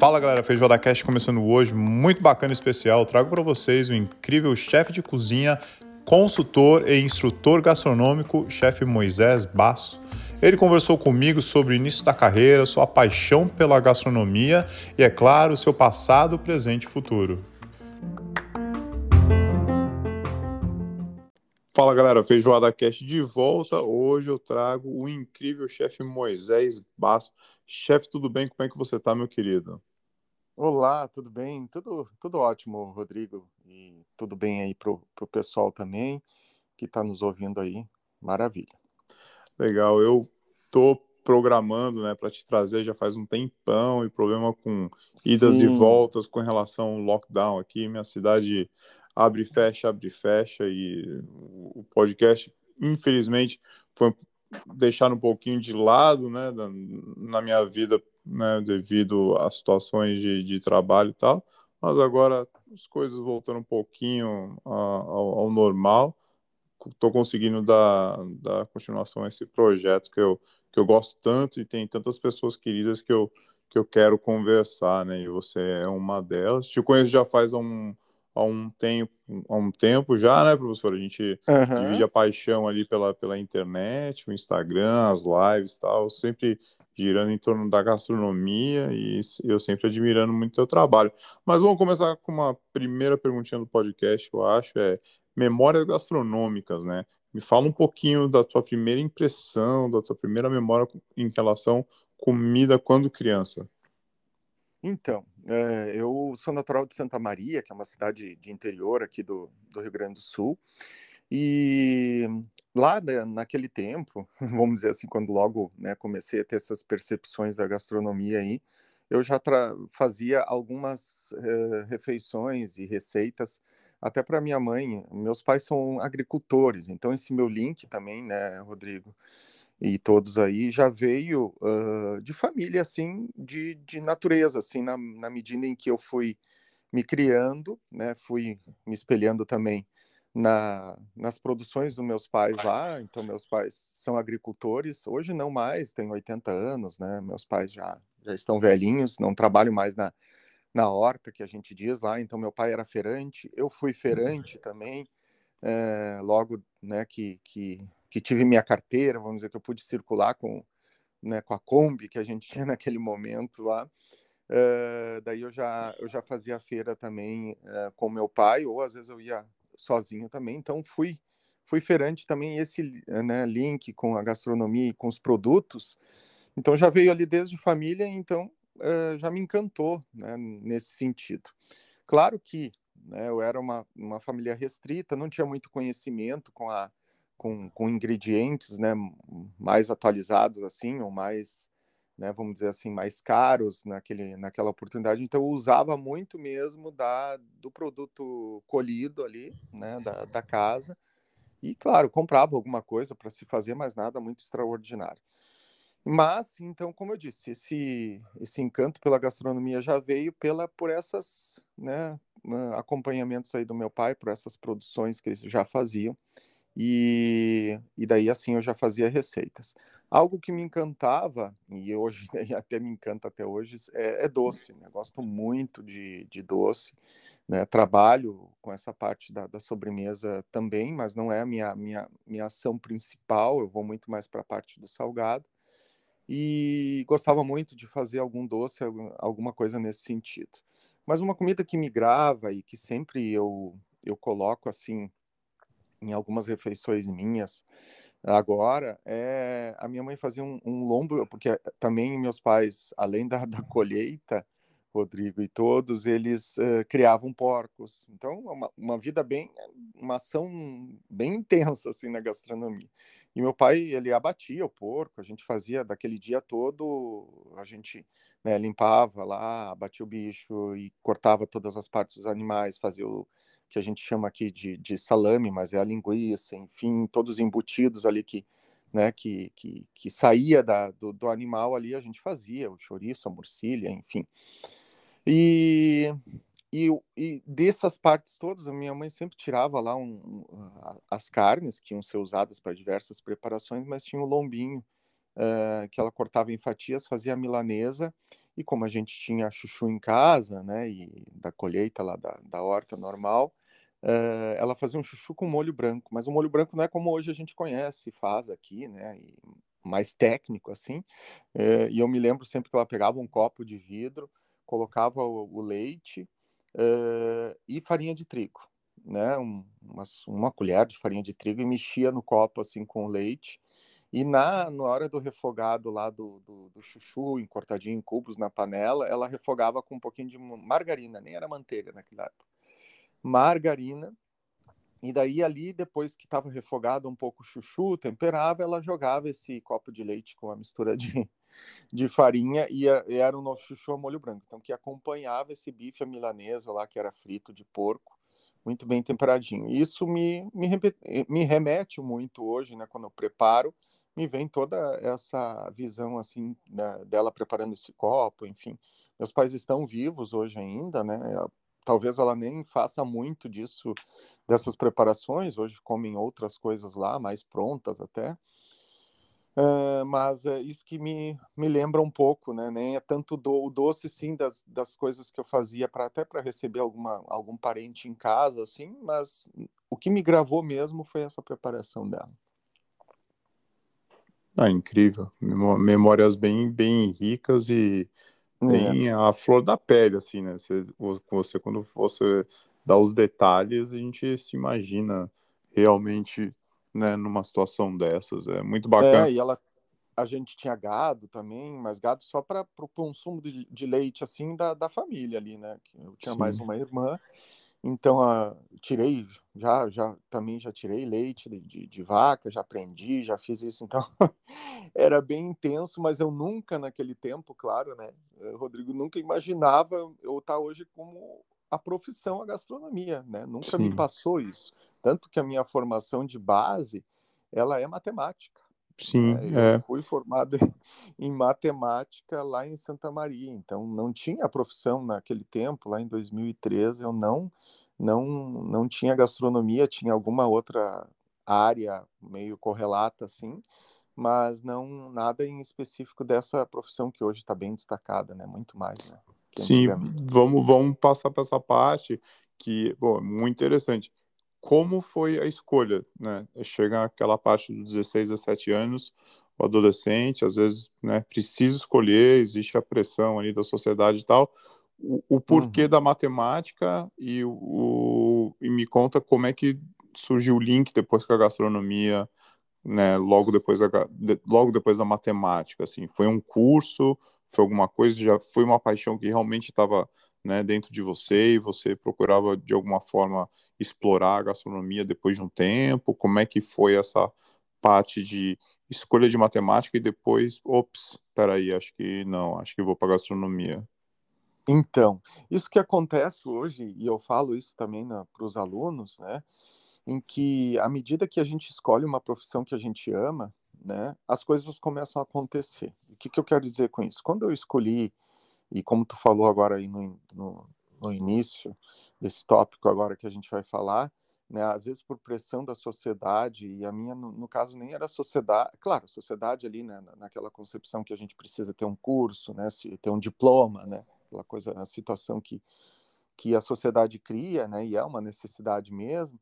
Fala galera, Feijoada Cast começando hoje, muito bacana especial. Trago para vocês o incrível chefe de cozinha, consultor e instrutor gastronômico, chefe Moisés Basso. Ele conversou comigo sobre o início da carreira, sua paixão pela gastronomia e, é claro, seu passado, presente e futuro. Fala galera, Feijoada Cast de volta. Hoje eu trago o incrível chefe Moisés Basso. Chefe, tudo bem? Como é que você tá, meu querido? Olá, tudo bem? Tudo, tudo ótimo, Rodrigo. E tudo bem aí pro, pro pessoal também que está nos ouvindo aí. Maravilha. Legal, eu tô programando, né, para te trazer já faz um tempão e problema com idas Sim. e voltas com relação ao lockdown aqui. Minha cidade abre e fecha, abre e fecha e o podcast, infelizmente, foi deixar um pouquinho de lado, né, na minha vida né, devido a situações de, de trabalho e tal, mas agora as coisas voltando um pouquinho ao, ao normal, estou conseguindo dar, dar continuação a esse projeto que eu, que eu gosto tanto e tem tantas pessoas queridas que eu, que eu quero conversar, né, e você é uma delas. Te conheço já faz um, há um tempo, há um tempo já, né, professor? A gente uhum. divide a paixão ali pela, pela internet, o Instagram, as lives e tal, sempre girando em torno da gastronomia e eu sempre admirando muito o teu trabalho. Mas vamos começar com uma primeira perguntinha do podcast, eu acho, é memórias gastronômicas, né? Me fala um pouquinho da tua primeira impressão, da tua primeira memória em relação comida quando criança. Então, é, eu sou natural de Santa Maria, que é uma cidade de interior aqui do, do Rio Grande do Sul, e lá né, naquele tempo, vamos dizer assim, quando logo né, comecei a ter essas percepções da gastronomia aí, eu já fazia algumas uh, refeições e receitas até para minha mãe. Meus pais são agricultores, então esse meu link também, né, Rodrigo, e todos aí já veio uh, de família assim, de, de natureza, assim, na, na medida em que eu fui me criando, né, fui me espelhando também na, nas produções dos meus pais lá. Então, meus pais são agricultores. Hoje não mais, tenho 80 anos, né? Meus pais já, já estão velhinhos, não trabalho mais na, na horta, que a gente diz lá. Então, meu pai era feirante, eu fui feirante também. É, logo né, que, que, que tive minha carteira, vamos dizer que eu pude circular com, né, com a Kombi que a gente tinha naquele momento lá. Uh, daí eu já, eu já fazia feira também uh, com meu pai, ou às vezes eu ia sozinho também, então fui fui feirante também esse né, link com a gastronomia e com os produtos, então já veio ali desde família, então uh, já me encantou né, nesse sentido. Claro que né, eu era uma, uma família restrita, não tinha muito conhecimento com a com, com ingredientes né, mais atualizados assim, ou mais né, vamos dizer assim, mais caros naquele, naquela oportunidade. Então, eu usava muito mesmo da, do produto colhido ali, né, da, da casa. E, claro, comprava alguma coisa para se fazer, mas nada muito extraordinário. Mas, então, como eu disse, esse, esse encanto pela gastronomia já veio pela, por essas, né, acompanhamentos aí do meu pai, por essas produções que eles já faziam. E, e daí, assim, eu já fazia receitas. Algo que me encantava, e hoje até me encanta até hoje, é, é doce. Né? Gosto muito de, de doce. Né? Trabalho com essa parte da, da, sobremesa também, mas não é a minha, minha, minha ação principal. Eu vou muito mais para a parte do salgado. E gostava muito de fazer algum doce, alguma coisa nesse sentido. Mas uma comida que me grava e que sempre eu, eu coloco assim em algumas refeições minhas, Agora, é, a minha mãe fazia um, um lombo, porque também meus pais, além da, da colheita, Rodrigo e todos, eles uh, criavam porcos. Então, uma, uma vida bem, uma ação bem intensa, assim, na gastronomia. E meu pai, ele abatia o porco, a gente fazia daquele dia todo, a gente né, limpava lá, abatia o bicho e cortava todas as partes dos animais, fazia o, que a gente chama aqui de, de salame, mas é a linguiça, enfim, todos os embutidos ali que, né, que, que, que saía da, do, do, animal ali, a gente fazia, o chouriço, a morcilha, enfim. E, e, e dessas partes todas, a minha mãe sempre tirava lá um, as carnes que iam ser usadas para diversas preparações, mas tinha o lombinho, uh, que ela cortava em fatias, fazia milanesa, e como a gente tinha chuchu em casa, né, e da colheita lá da, da horta normal, uh, ela fazia um chuchu com molho branco, mas o molho branco não é como hoje a gente conhece, faz aqui, né, e mais técnico assim, uh, e eu me lembro sempre que ela pegava um copo de vidro, colocava o, o leite e farinha de trigo, né, um, uma, uma colher de farinha de trigo e mexia no copo assim com o leite, e na, na hora do refogado lá do, do, do, chuchu, encortadinho em cubos na panela, ela refogava com um pouquinho de margarina, nem era manteiga naquela época. Margarina. E daí ali, depois que estava refogado um pouco o chuchu, temperava, ela jogava esse copo de leite com a mistura de, de farinha e, era o nosso chuchu a molho branco. Então, que acompanhava esse bife à milanesa lá, que era frito de porco, muito bem temperadinho. Isso me, me, me remete muito hoje, né, quando eu preparo, me vem toda essa visão assim né, dela preparando esse copo, enfim. Meus pais estão vivos hoje ainda, né? Talvez ela nem faça muito disso, dessas preparações. Hoje comem outras coisas lá, mais prontas até. Uh, mas é isso que me, me lembra um pouco, né? Nem é tanto do, o doce, sim, das, das coisas que eu fazia para até para receber alguma, algum parente em casa, assim, mas o que me gravou mesmo foi essa preparação dela. Ah, incrível. Memórias bem, bem ricas e é. bem é. a flor da pele, assim, né? Você, você, quando você dá os detalhes, a gente se imagina realmente, né, numa situação dessas. É muito bacana. É, e ela, a gente tinha gado também, mas gado só para o consumo de, de, leite, assim, da, da família ali, né? Eu tinha Sim. mais uma irmã então, uh, tirei, já, já também já tirei leite de, de, vaca, já aprendi, já fiz isso. Então, era bem intenso, mas eu nunca, naquele tempo, claro, né, eh, Rodrigo, nunca imaginava eu estar hoje como a profissão a gastronomia, né? Nunca Sim. me passou isso. Tanto que a minha formação de base, ela é matemática. Sim, né? Eu fui formado em matemática lá em Santa Maria, então não tinha profissão naquele tempo, lá em 2013, eu não não não tinha gastronomia, tinha alguma outra área meio correlata assim, mas não nada em específico dessa profissão que hoje está bem destacada, né? Muito mais, né? Sim, vamos vamos passar para essa parte que, bom, muito interessante como foi a escolha, né? Chega aquela parte dos 16, 17 anos, o adolescente, às vezes, né, precisa escolher, existe a pressão ali da sociedade e tal. O, o porquê uhum. da matemática e, o, e me conta como é que surgiu o link depois com a gastronomia, né, logo depois da, de, logo depois da matemática, assim, foi um curso, foi alguma coisa, já foi uma paixão que realmente estava né, dentro de você e você procurava de alguma forma explorar a gastronomia depois de um tempo? Como é que foi essa parte de escolha de matemática e depois, ops, peraí, acho que não, acho que vou para gastronomia? Então, isso que acontece hoje, e eu falo isso também para os alunos, né, em que à medida que a gente escolhe uma profissão que a gente ama, né, as coisas começam a acontecer. O que, que eu quero dizer com isso? Quando eu escolhi e como tu falou agora aí no, no, no início desse tópico agora que a gente vai falar, né, às vezes por pressão da sociedade, e a minha, no, no caso, nem era sociedade, claro, sociedade ali, né, naquela concepção que a gente precisa ter um curso, né, ter um diploma, né, aquela coisa, a situação que, que a sociedade cria, né, e é uma necessidade mesmo,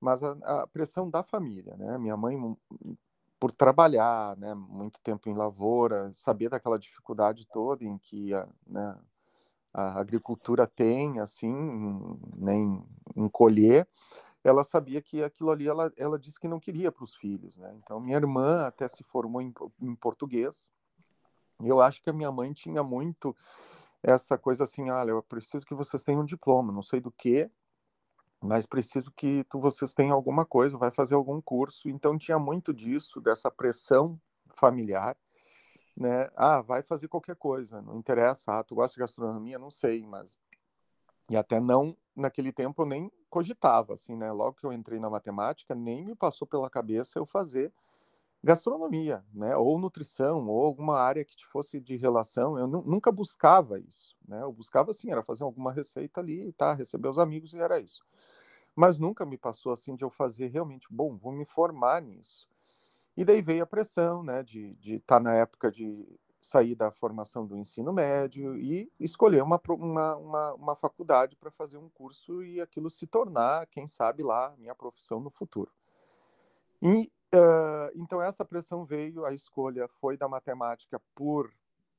mas a, a pressão da família, né, minha mãe por trabalhar, né, muito tempo em lavoura, saber daquela dificuldade toda em que a, né, a agricultura tem, assim, nem né, colher, ela sabia que aquilo ali, ela, ela disse que não queria para os filhos, né? Então, minha irmã até se formou em, em português, e eu acho que a minha mãe tinha muito essa coisa assim, olha, eu preciso que vocês tenham um diploma, não sei do que, mas preciso que tu, vocês tenham alguma coisa, vai fazer algum curso. Então tinha muito disso, dessa pressão familiar, né? Ah, vai fazer qualquer coisa, não interessa. Ah, tu gosta de gastronomia? Não sei, mas e até não naquele tempo eu nem cogitava, assim, né? Logo que eu entrei na matemática, nem me passou pela cabeça eu fazer gastronomia, né? Ou nutrição, ou alguma área que fosse de relação. Eu nunca buscava isso, né? Eu buscava assim, era fazer alguma receita ali, tá? Receber os amigos e era isso. Mas nunca me passou assim de eu fazer realmente, bom, vou me formar nisso. E daí veio a pressão, né, de estar tá na época de sair da formação do ensino médio e escolher uma, uma, uma, uma faculdade para fazer um curso e aquilo se tornar, quem sabe lá, minha profissão no futuro. E uh, então essa pressão veio, a escolha foi da matemática por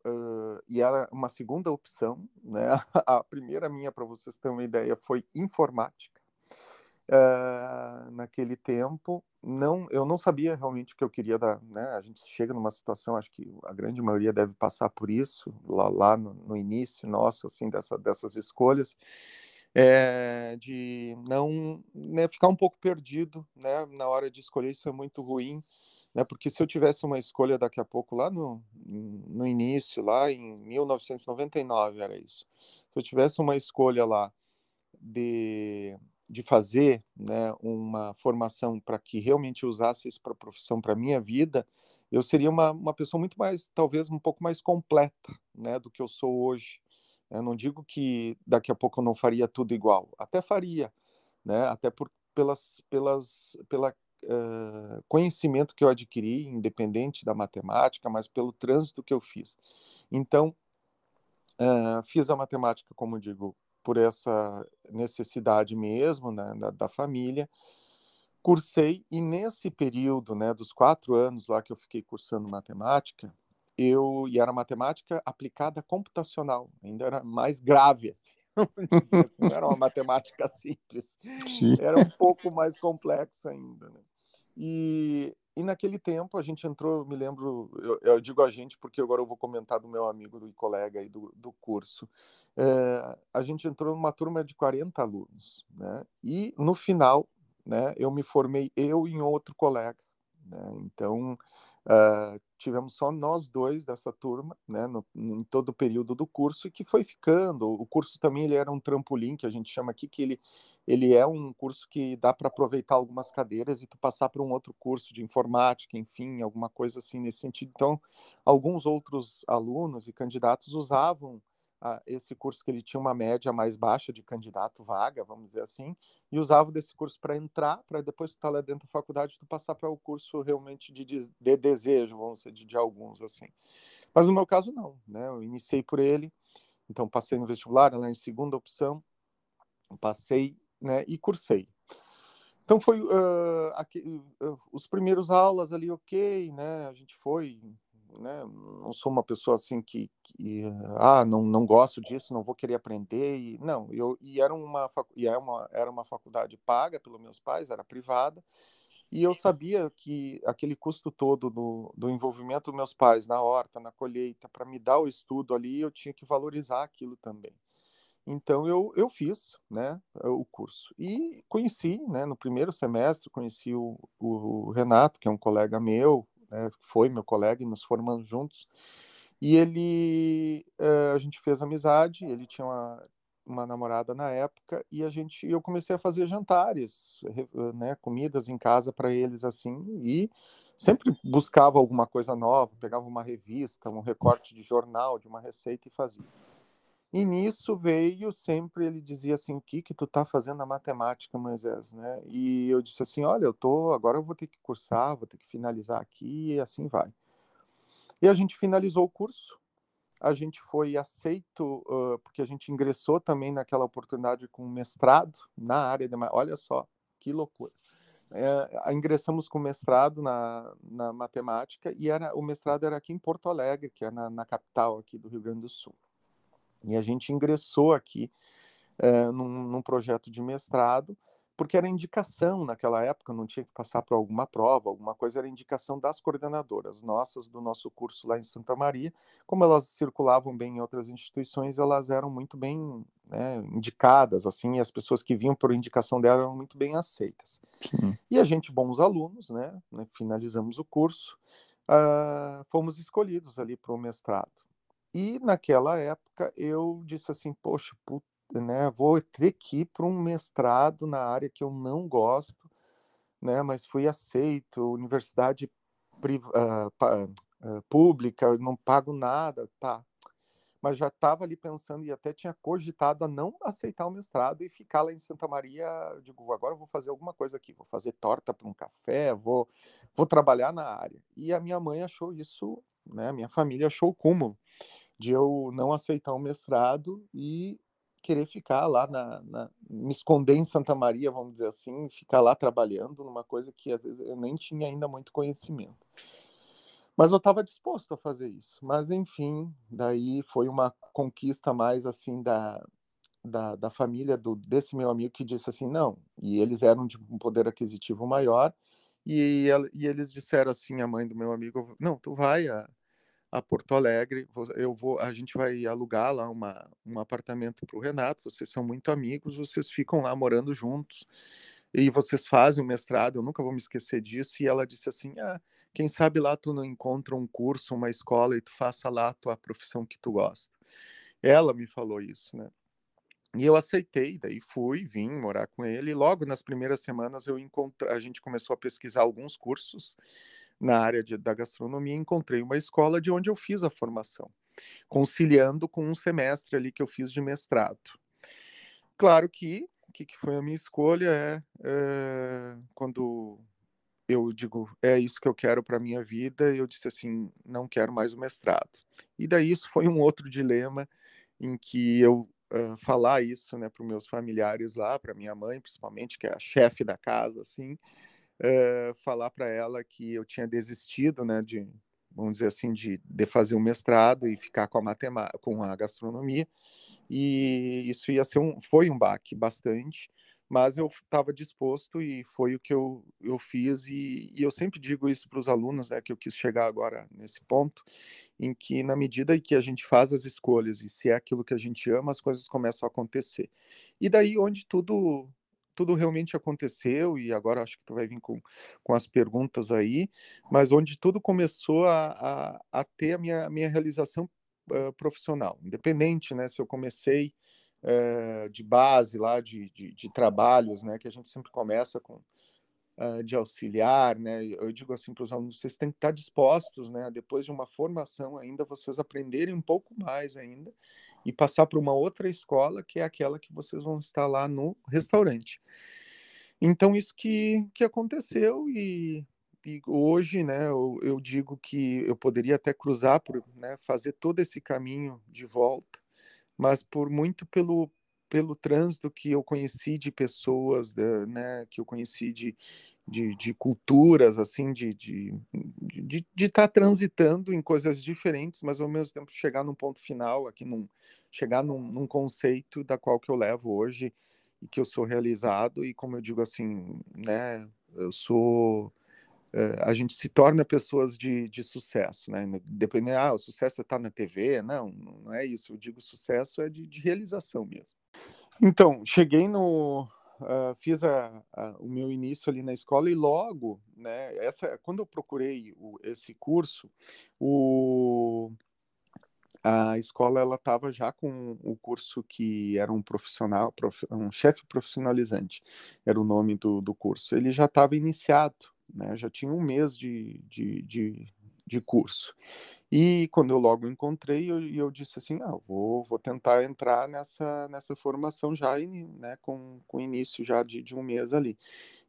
uh, e era uma segunda opção, né? A primeira minha, para vocês terem uma ideia, foi informática. Uh, naquele tempo não eu não sabia realmente o que eu queria dar né a gente chega numa situação acho que a grande maioria deve passar por isso lá, lá no, no início nosso assim dessa, dessas escolhas é, de não né, ficar um pouco perdido né na hora de escolher isso é muito ruim né porque se eu tivesse uma escolha daqui a pouco lá no, no início lá em 1999 era isso se eu tivesse uma escolha lá de de fazer né, uma formação para que realmente usasse isso para profissão, para minha vida, eu seria uma, uma pessoa muito mais, talvez um pouco mais completa né, do que eu sou hoje. Eu não digo que daqui a pouco eu não faria tudo igual, até faria, né, até por, pelas, pelas, pela uh, conhecimento que eu adquiri, independente da matemática, mas pelo trânsito que eu fiz. Então, uh, fiz a matemática, como digo, por essa necessidade mesmo né, da, da, família. Cursei, e nesse período né, dos quatro anos lá que eu fiquei cursando matemática, eu e era matemática aplicada computacional, ainda era mais grave. Assim, assim, não era uma matemática simples, Sim. era um pouco mais complexa ainda. Né? E e naquele tempo a gente entrou, me lembro, eu, eu, digo a gente porque agora eu vou comentar do meu amigo e colega aí do, do curso. É, a gente entrou numa turma de 40 alunos, né? E no final, né, eu me formei eu e outro colega. Né? Então, uh, tivemos só nós dois dessa turma, né, no, em todo o período do curso, e que foi ficando. O curso também ele era um trampolim, que a gente chama aqui, que ele, ele é um curso que dá para aproveitar algumas cadeiras e tu passar para um outro curso de informática, enfim, alguma coisa assim nesse sentido. Então, alguns outros alunos e candidatos usavam a, esse curso que ele tinha uma média mais baixa de candidato vaga, vamos dizer assim, e usava desse curso para entrar, para depois tu estar tá lá dentro da faculdade, tu passar para o curso realmente de, de, de desejo, vamos dizer, de, de, alguns, assim. Mas no meu caso, não, né? Eu iniciei por ele, então passei no vestibular, lá em segunda opção, passei, né, e cursei. Então foi uh, aqui, uh, os primeiros aulas ali, ok, né? A gente foi né? Não sou uma pessoa assim que, que, ah, não, não gosto disso, não vou querer aprender e não, eu e era uma e era é uma era uma faculdade paga pelos meus pais, era privada. E eu sabia que aquele custo todo do, do envolvimento dos meus pais na horta, na colheita, para me dar o estudo ali, eu tinha que valorizar aquilo também. Então eu, eu fiz né, o curso e conheci, né, no primeiro semestre, conheci o, o Renato, que é um colega meu, né, foi meu colega e nos formamos juntos. E ele, uh, a gente fez amizade, ele tinha uma, uma namorada na época e a gente, eu comecei a fazer jantares, né, comidas em casa para eles assim e sempre buscava alguma coisa nova, pegava uma revista, um recorte de jornal, de uma receita e fazia. E nisso veio sempre, ele dizia assim, o que que tu tá fazendo na matemática, Moisés, né? E eu disse assim, olha, eu tô, agora eu vou ter que cursar, vou ter que finalizar aqui e assim vai. E a gente finalizou o curso, a gente foi aceito, uh, porque a gente ingressou também naquela oportunidade com mestrado na área de, olha só, que loucura. É, ingressamos com mestrado na, na matemática e era o mestrado era aqui em Porto Alegre, que é na, na capital aqui do Rio Grande do Sul. E a gente ingressou aqui é, num, num, projeto de mestrado, porque era indicação naquela época, não tinha que passar por alguma prova, alguma coisa, era indicação das coordenadoras nossas, do nosso curso lá em Santa Maria. Como elas circulavam bem em outras instituições, elas eram muito bem né, indicadas, assim, e as pessoas que vinham por indicação dela eram muito bem aceitas. Sim. E a gente, bons alunos, né, né finalizamos o curso, uh, fomos escolhidos ali para o mestrado. E naquela época eu disse assim, poxa, puta, né, vou ter que ir para um mestrado na área que eu não gosto, né, mas fui aceito, universidade uh, uh, pública, não pago nada, tá. mas já estava ali pensando e até tinha cogitado a não aceitar o mestrado e ficar lá em Santa Maria. Eu digo, agora eu vou fazer alguma coisa aqui, vou fazer torta para um café, vou, vou trabalhar na área. E a minha mãe achou isso, né? A minha família achou o cúmulo de eu não aceitar o mestrado e querer ficar lá na, na, me esconder em Santa Maria, vamos dizer assim, ficar lá trabalhando numa coisa que às vezes eu nem tinha ainda muito conhecimento. Mas eu estava disposto a fazer isso. Mas, enfim, daí foi uma conquista mais assim da, da, da, família do, desse meu amigo que disse assim: não. E eles eram de um poder aquisitivo maior. E, e eles disseram assim: a mãe do meu amigo, não, tu vai a, a Porto Alegre, eu vou, a gente vai alugar lá uma, um apartamento para o Renato. Vocês são muito amigos, vocês ficam lá morando juntos e vocês fazem o mestrado, eu nunca vou me esquecer disso. E ela disse assim: ah, quem sabe lá tu não encontra um curso, uma escola e tu faça lá a tua profissão que tu gosta. Ela me falou isso, né? E eu aceitei, daí fui, vim morar com ele. E logo nas primeiras semanas eu encontrei, a gente começou a pesquisar alguns cursos na área de, da gastronomia. Encontrei uma escola de onde eu fiz a formação, conciliando com um semestre ali que eu fiz de mestrado. Claro que o que, que foi a minha escolha é, é, quando eu digo é isso que eu quero para minha vida eu disse assim não quero mais o mestrado e daí isso foi um outro dilema em que eu uh, falar isso né para os meus familiares lá para minha mãe principalmente que é a chefe da casa assim uh, falar para ela que eu tinha desistido né de vamos dizer assim de, de fazer o mestrado e ficar com a matemática com a gastronomia e isso ia ser um, foi um baque bastante, mas eu estava disposto e foi o que eu, eu fiz e, e eu sempre digo isso para os alunos, né, que eu quis chegar agora nesse ponto, em que na medida em que a gente faz as escolhas e se é aquilo que a gente ama, as coisas começam a acontecer. E daí onde tudo tudo realmente aconteceu, e agora acho que tu vai vir com, com as perguntas aí, mas onde tudo começou a, a, a ter a minha, minha realização uh, profissional, independente, né, se eu comecei uh, de base lá, de, de, de, trabalhos, né, que a gente sempre começa com uh, de auxiliar, né, eu digo assim para os alunos, vocês têm que estar dispostos, né, depois de uma formação ainda, vocês aprenderem um pouco mais ainda e passar para uma outra escola, que é aquela que vocês vão estar lá no restaurante. Então, isso que, que aconteceu e e hoje, né, eu, eu, digo que eu poderia até cruzar por, né, fazer todo esse caminho de volta, mas por muito pelo pelo trânsito que eu conheci de pessoas, né, que eu conheci de, de, de culturas, assim, de de estar tá transitando em coisas diferentes, mas ao mesmo tempo chegar num ponto final, aqui num, chegar num, num conceito da qual que eu levo hoje e que eu sou realizado e como eu digo assim, né, eu sou eh, a gente se torna pessoas de, de sucesso, né? Dependendo, ah, o sucesso é estar na TV, não, não é isso. Eu digo sucesso é de, de realização mesmo. Então, cheguei no, uh, fiz a, a, o meu início ali na escola e logo, né? Essa, quando eu procurei o, esse curso, o a escola ela estava já com o curso que era um profissional, prof, um chefe profissionalizante, era o nome do, do curso. Ele já estava iniciado né? Já tinha um mês de, de, de, de curso. E quando eu logo encontrei, eu, eu disse assim, ah, vou, vou tentar entrar nessa, nessa formação já, né, com, com início já de, de um mês ali.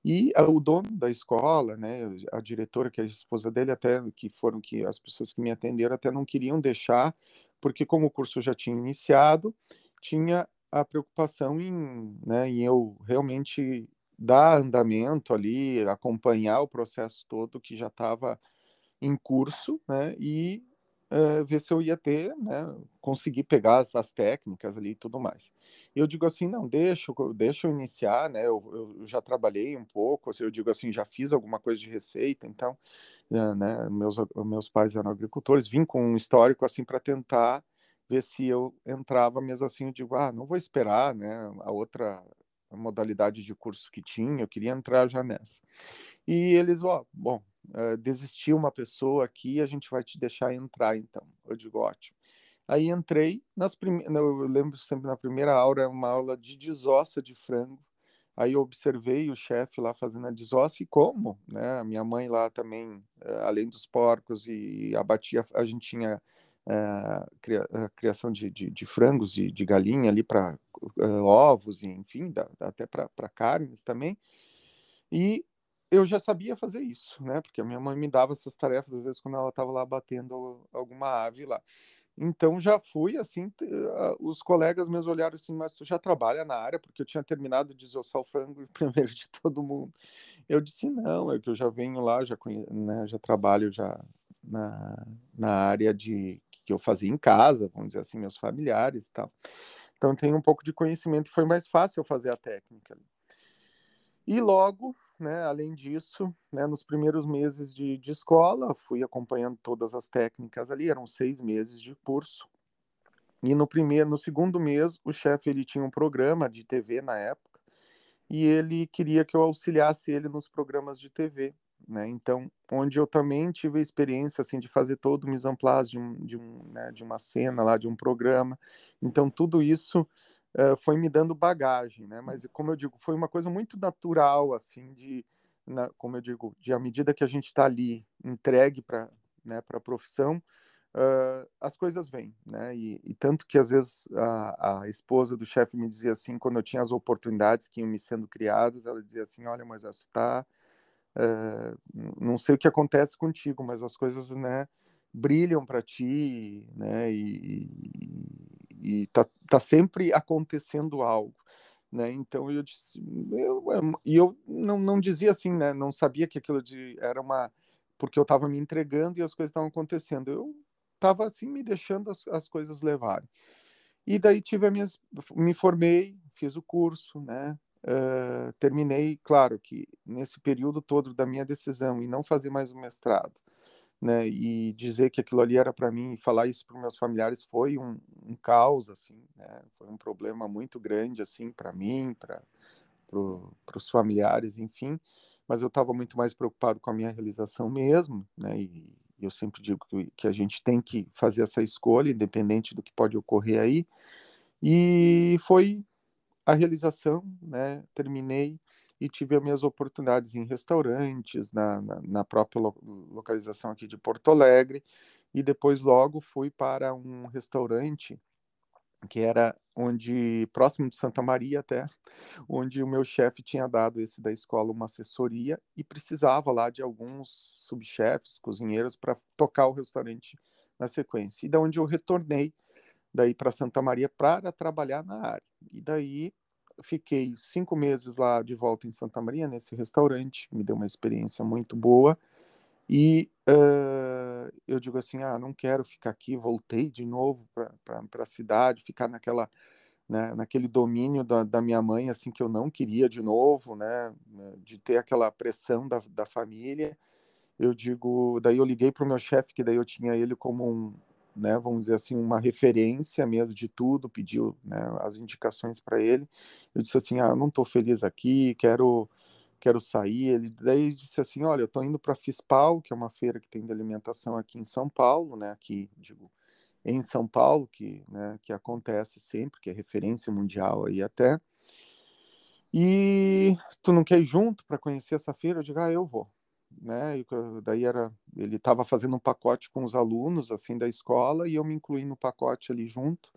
E a, o dono da escola, né, a diretora, que é a esposa dele, até que foram que as pessoas que me atenderam até não queriam deixar, porque como o curso já tinha iniciado, tinha a preocupação em, né, em eu realmente dar andamento ali, acompanhar o processo todo que já estava em curso, né? E uh, ver se eu ia ter, né? Conseguir pegar as, as, técnicas ali e tudo mais. Eu digo assim, não, deixa, deixa eu iniciar, né? Eu, eu, já trabalhei um pouco, eu digo assim, já fiz alguma coisa de receita, então, uh, né? Meus, meus pais eram agricultores, vim com um histórico assim para tentar ver se eu entrava mesmo assim, eu digo, ah, não vou esperar, né? A outra modalidade de curso que tinha, eu queria entrar já nessa. E eles, ó, bom, uh, desistiu uma pessoa aqui, a gente vai te deixar entrar então. Eu digo, ótimo. Aí entrei, nas prime... eu lembro sempre na primeira aula, uma aula de desossa de frango. Aí eu observei o chefe lá fazendo a desossa e como, né? A minha mãe lá também, além dos porcos e abatia, a gente tinha a criação de, de, de, frangos e de galinha ali para uh, ovos, enfim, dá, dá até para carnes também. E eu já sabia fazer isso, né? Porque a minha mãe me dava essas tarefas, às vezes, quando ela estava lá batendo alguma ave lá. Então já fui assim, os colegas meus olharam assim, mas tu já trabalha na área, porque eu tinha terminado de desossar o frango primeiro de todo mundo. Eu disse, não, é que eu já venho lá, já, né, já trabalho já na, na área de que eu fazia em casa, vamos dizer assim, meus familiares e tal. Então tenho um pouco de conhecimento foi mais fácil eu fazer a técnica. E logo né? Além disso, né, nos primeiros meses de, de escola, fui acompanhando todas as técnicas ali, eram seis meses de curso. E no primeiro, no segundo mês, o chefe ele tinha um programa de TV na época e ele queria que eu auxiliasse ele nos programas de TV, né? Então, onde eu também tive a experiência assim de fazer todo o mise en place de, um, de, um, né, de uma cena lá, de um programa. Então, tudo isso uh, foi me dando bagagem, né? Mas como eu digo, foi uma coisa muito natural, assim, de, na, como eu digo, de à medida que a gente está ali entregue para né, para a profissão, uh, as coisas vêm, né? E, e, tanto que às vezes a, a esposa do chefe me dizia assim, quando eu tinha as oportunidades que iam me sendo criadas, ela dizia assim, olha, mas isso tá, uh, não sei o que acontece contigo, mas as coisas, né? brilham para ti, né? E, e tá, tá sempre acontecendo algo, né? Então eu disse, eu, e eu não, não dizia assim, né? Não sabia que aquilo de, era uma porque eu estava me entregando e as coisas estavam acontecendo. Eu estava assim me deixando as, as coisas levarem. E daí tive a minhas, me formei, fiz o curso, né? Uh, terminei, claro que nesse período todo da minha decisão e não fazer mais o mestrado, né? E dizer que aquilo ali era para mim, falar isso para meus familiares foi um, um caos, assim, né? Foi um problema muito grande, assim, para mim, para pro, os familiares, enfim. Mas eu estava muito mais preocupado com a minha realização mesmo, né? E eu sempre digo que, que a gente tem que fazer essa escolha, independente do que pode ocorrer aí. E foi a realização, né? Terminei e tive as minhas oportunidades em restaurantes, na, na, na própria lo, localização aqui de Porto Alegre, e depois logo fui para um restaurante que era onde próximo de Santa Maria até, onde o meu chefe tinha dado esse da escola uma assessoria e precisava lá de alguns subchefes, cozinheiros para tocar o restaurante na sequência. E da onde eu retornei daí para Santa Maria para trabalhar na área. E daí fiquei cinco meses lá de volta em Santa Maria, nesse restaurante, me deu uma experiência muito boa. E uh, eu digo assim: ah, não quero ficar aqui, voltei de novo para a cidade, ficar naquela. Né, naquele domínio da, da, minha mãe, assim, que eu não queria de novo, né, né de ter aquela pressão da, da família, eu digo, daí eu liguei para o meu chefe, que daí eu tinha ele como um, né, vamos dizer assim, uma referência mesmo de tudo, pediu né, as indicações para ele. Eu disse assim, ah, eu não estou feliz aqui, quero quero sair. Ele daí disse assim, olha, eu estou indo para Fispal, que é uma feira que tem de alimentação aqui em São Paulo, né, aqui, digo, em São Paulo, que, né, que acontece sempre, que é referência mundial aí até. E tu não quer ir junto para conhecer essa feira? Eu digo, ah, eu vou né? Daí era, ele estava fazendo um pacote com os alunos assim da escola e eu me incluí no pacote ali junto,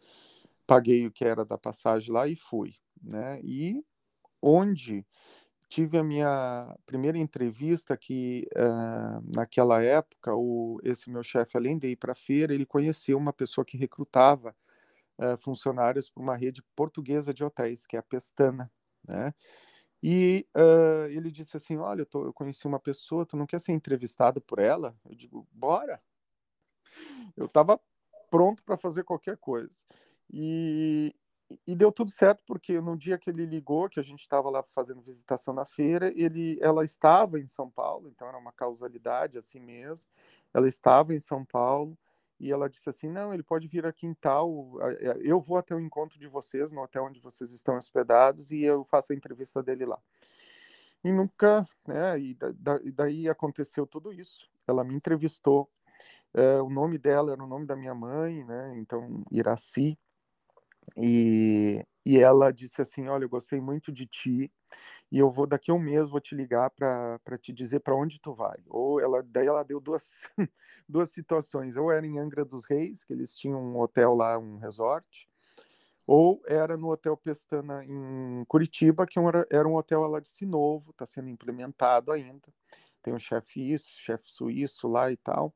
paguei o que era da passagem lá e fui, né? E onde tive a minha primeira entrevista que uh, naquela época o esse meu chefe além de ir para feira ele conheceu uma pessoa que recrutava uh, funcionários para uma rede portuguesa de hotéis que é a Pestana, né? E uh, ele disse assim: Olha, eu, tô, eu, conheci uma pessoa, tu não quer ser entrevistado por ela? Eu digo: Bora. Eu estava pronto para fazer qualquer coisa. E, e deu tudo certo, porque no dia que ele ligou, que a gente estava lá fazendo visitação na feira, ele, ela estava em São Paulo, então era uma causalidade assim mesmo. Ela estava em São Paulo e ela disse assim: não, ele pode vir aqui em tal, eu vou até o encontro de vocês, no hotel onde vocês estão hospedados, e eu faço a entrevista dele lá. E nunca, né, e, da, daí aconteceu tudo isso. Ela me entrevistou, é, o nome dela era o nome da minha mãe, né, então Iraci, E, e ela disse assim: Olha, eu gostei muito de ti e eu vou daqui a um mês vou te ligar para te dizer para onde tu vai. Ou ela, daí ela deu duas, duas situações: ou era em Angra dos Reis, que eles tinham um hotel lá, um resort, ou era no Hotel Pestana em Curitiba, que era, era um hotel lá de novo, está sendo implementado ainda. Tem um chefe isso, chefe suíço lá e tal.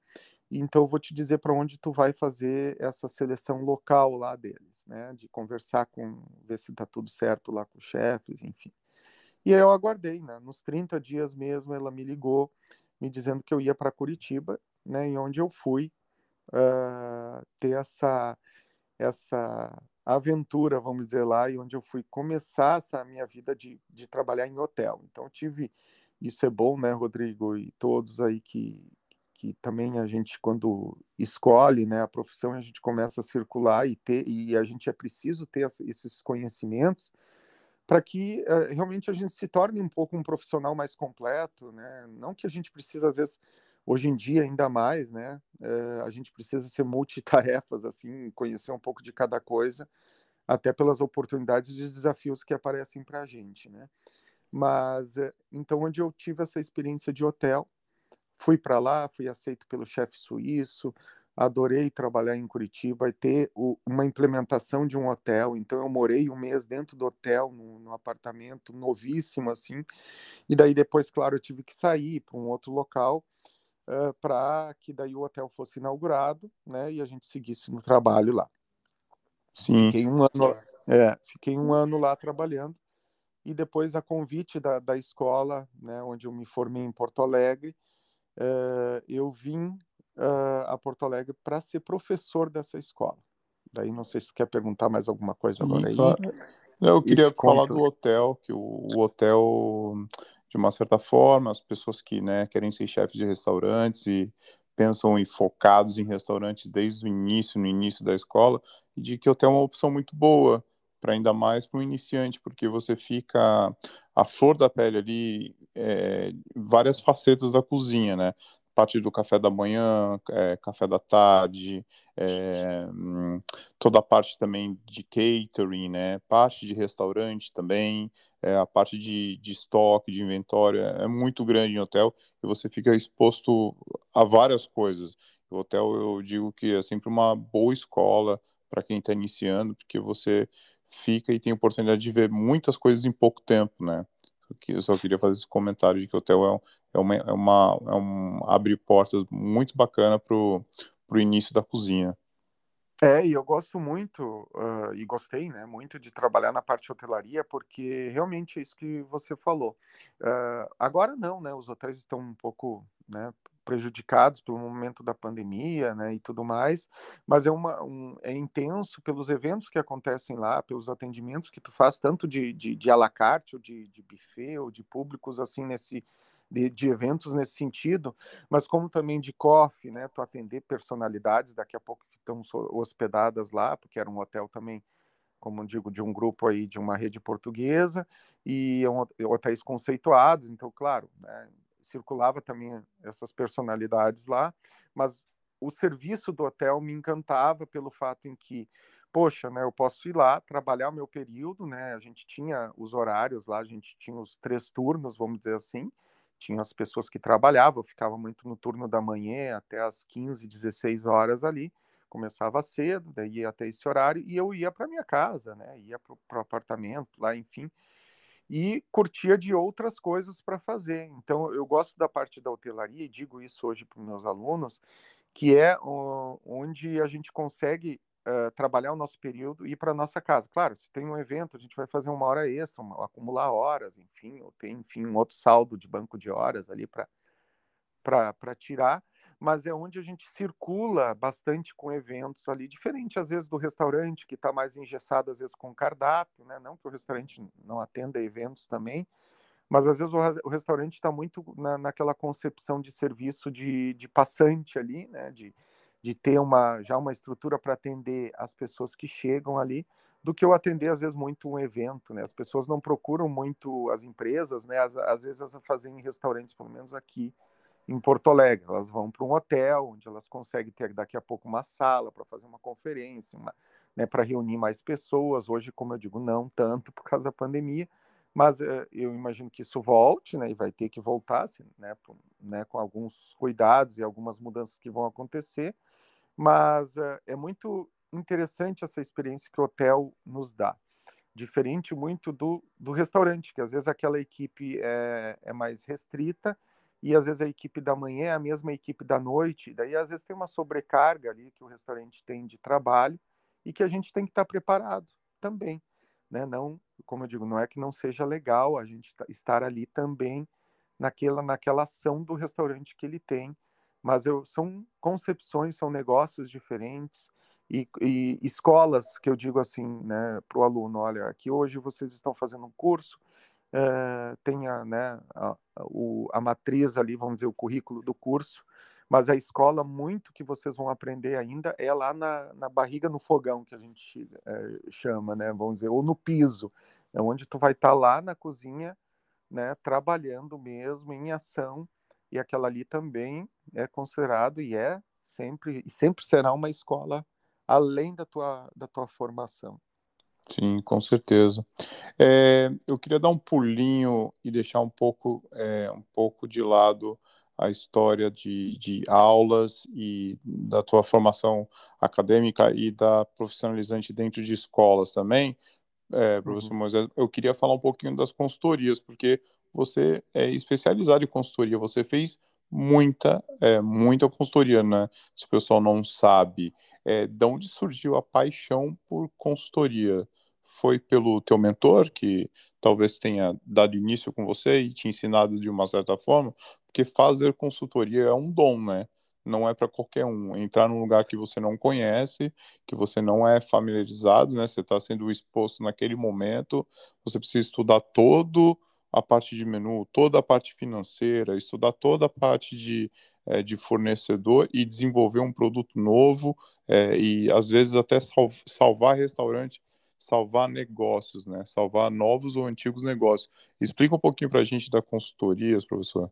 Então eu vou te dizer para onde tu vai fazer essa seleção local lá deles, né? De conversar com, ver se está tudo certo lá com os chefes, enfim. E aí eu aguardei, né? Nos 30 dias mesmo ela me ligou, me dizendo que eu ia para Curitiba, né? E onde eu fui uh, ter essa essa aventura, vamos dizer lá, e onde eu fui começar essa minha vida de, de trabalhar em hotel. Então tive isso é bom, né, Rodrigo, e todos aí que que também a gente quando escolhe né a profissão a gente começa a circular e ter e a gente é preciso ter esses conhecimentos para que uh, realmente a gente se torne um pouco um profissional mais completo né? Não que a gente precisa às vezes hoje em dia ainda mais né? Uh, a gente precisa ser multitarefas assim conhecer um pouco de cada coisa até pelas oportunidades e desafios que aparecem para a gente né? Mas uh, então onde eu tive essa experiência de hotel fui para lá, fui aceito pelo chefe suíço, adorei trabalhar em Curitiba e ter o, uma implementação de um hotel. Então eu morei um mês dentro do hotel, no, no apartamento novíssimo assim. E daí depois, claro, eu tive que sair para um outro local uh, para que daí o hotel fosse inaugurado, né? E a gente seguisse no trabalho lá. Sim. Fiquei um ano, é, fiquei um ano lá trabalhando. E depois, a convite da, da escola, né, onde eu me formei em Porto Alegre, uh, eu vim uh, a Porto Alegre para ser professor dessa escola. Daí não sei se quer perguntar mais alguma coisa agora aí. Eu queria falar do hotel, que o, o, hotel, de uma certa forma, as pessoas que né, querem ser chefes de restaurantes e pensam em focados em restaurantes desde o início, no início da escola, de que o hotel é uma opção muito boa, para ainda mais para um iniciante, porque você fica a flor da pele ali, é, várias facetas da cozinha, né? Parte do café da manhã, é, café da tarde, é, toda a parte também de catering, né? Parte de restaurante também, é, a parte de, de estoque, de inventório, é, é muito grande em hotel e você fica exposto a várias coisas. O hotel, eu digo que é sempre uma boa escola para quem está iniciando, porque você fica e tem oportunidade de ver muitas coisas em pouco tempo, né? Eu só queria fazer esse comentário de que o hotel é, é, uma, é, uma, é um abre portas muito bacana para o início da cozinha. É, e eu gosto muito, uh, e gostei, né, muito de trabalhar na parte de hotelaria, porque realmente é isso que você falou. Uh, agora não, né, os hotéis estão um pouco, né, prejudicados pelo momento da pandemia, né, e tudo mais, mas é uma um, é intenso pelos eventos que acontecem lá, pelos atendimentos que tu faz tanto de, de, de à la carte ou de, de buffet ou de públicos assim nesse de, de, eventos nesse sentido, mas como também de coffee, né, tu atender personalidades daqui a pouco que estão hospedadas lá, porque era um hotel também como digo, de um grupo aí de uma rede portuguesa e hotéis conceituados, então, claro, né, circulava também essas personalidades lá, mas o serviço do hotel me encantava pelo fato em que, poxa, né, eu posso ir lá, trabalhar o meu período, né, a gente tinha os horários lá, a gente tinha os três turnos, vamos dizer assim, tinha as pessoas que trabalhavam, eu ficava muito no turno da manhã até as 15, 16 horas ali, começava cedo, daí ia até esse horário, e eu ia para minha casa, né, ia para o apartamento lá, enfim, e curtia de outras coisas para fazer. Então, eu gosto da parte da hotelaria, e digo isso hoje para meus alunos, que é onde a gente consegue uh, trabalhar o nosso período e ir para nossa casa. Claro, se tem um evento, a gente vai fazer uma hora extra, uma, acumular horas, enfim, ou tem, enfim, um outro saldo de banco de horas ali para tirar, mas é onde a gente circula bastante com eventos ali, diferente às vezes do restaurante, que está mais engessado às vezes com cardápio, né? Não que o restaurante não atenda eventos também, mas às vezes o, o restaurante está muito na, naquela concepção de serviço de, de passante ali, né? De, de ter uma já uma estrutura para atender as pessoas que chegam ali, do que eu atender às vezes muito um evento, né? As pessoas não procuram muito as empresas, né? Às, às vezes elas fazem em restaurantes, pelo menos aqui em Porto Alegre. Elas vão para um hotel, onde elas conseguem ter daqui a pouco uma sala para fazer uma conferência, uma, né, para reunir mais pessoas. Hoje, como eu digo, não tanto por causa da pandemia, mas uh, eu imagino que isso volte, né, e vai ter que voltar, assim, né, por, né, com alguns cuidados e algumas mudanças que vão acontecer. Mas uh, é muito interessante essa experiência que o hotel nos dá diferente muito do, do restaurante, que às vezes aquela equipe é, é mais restrita e às vezes a equipe da manhã é a mesma equipe da noite, daí às vezes tem uma sobrecarga ali que o restaurante tem de trabalho e que a gente tem que estar preparado também, né? Não, como eu digo, não é que não seja legal a gente estar ali também naquela naquela ação do restaurante que ele tem, mas eu, são concepções, são negócios diferentes e, e escolas que eu digo assim, né, para o aluno, olha, aqui hoje vocês estão fazendo um curso é, tenha né, a, o, a matriz ali, vamos dizer, o currículo do curso, mas a escola, muito que vocês vão aprender ainda é lá na, na barriga no fogão, que a gente é, chama, né, vamos dizer, ou no piso, é onde tu vai estar tá lá na cozinha, né, trabalhando mesmo, em ação, e aquela ali também é considerado e é sempre, e sempre será uma escola além da tua, da tua formação. Sim, com certeza. É, eu queria dar um pulinho e deixar um pouco, é, um pouco de lado a história de, de aulas e da tua formação acadêmica e da profissionalizante dentro de escolas também, é, professor uhum. Moisés, eu queria falar um pouquinho das consultorias, porque você é especializado em consultoria, você fez muita, é, muita consultoria, né? Se o pessoal não sabe, é, de onde surgiu a paixão por consultoria? Foi pelo teu mentor, que talvez tenha dado início com você e te ensinado de uma certa forma? Porque fazer consultoria é um dom, né? Não é para qualquer um. Entrar num lugar que você não conhece, que você não é familiarizado, né? Você está sendo exposto naquele momento, você precisa estudar todo a parte de menu, toda a parte financeira, estudar toda a parte de, é, de fornecedor e desenvolver um produto novo é, e às vezes até sal salvar restaurante, salvar negócios, né? Salvar novos ou antigos negócios. Explica um pouquinho para a gente da consultorias, professor.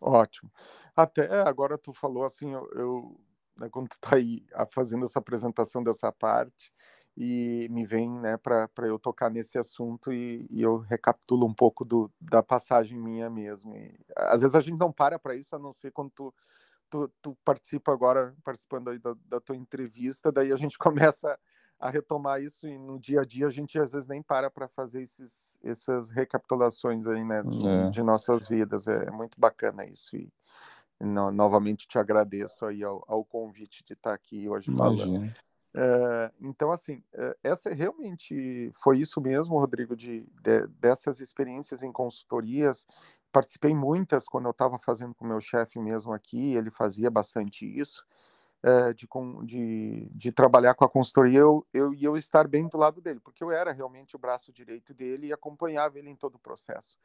Ótimo. Até agora tu falou assim, eu, eu né, quando tu tá aí fazendo essa apresentação dessa parte, e me vem né, para eu tocar nesse assunto e, e, eu recapitulo um pouco do, da passagem minha mesmo. E, às vezes a gente não para para isso, a não ser quando tu, tu, tu participa agora, participando aí da, da, tua entrevista, daí a gente começa a retomar isso e no dia a dia a gente às vezes nem para para fazer esses, essas recapitulações aí, né, de, é. de nossas vidas. É, é, muito bacana isso e, no, novamente te agradeço aí ao, ao, convite de estar aqui hoje Imagina. falando. É, então, assim, é, essa realmente foi isso mesmo, Rodrigo, de, de, dessas experiências em consultorias. Participei muitas quando eu estava fazendo com o meu chefe mesmo aqui, ele fazia bastante isso, é, de, de, de, trabalhar com a consultoria eu, eu, e eu estar bem do lado dele, porque eu era realmente o braço direito dele e acompanhava ele em todo o processo.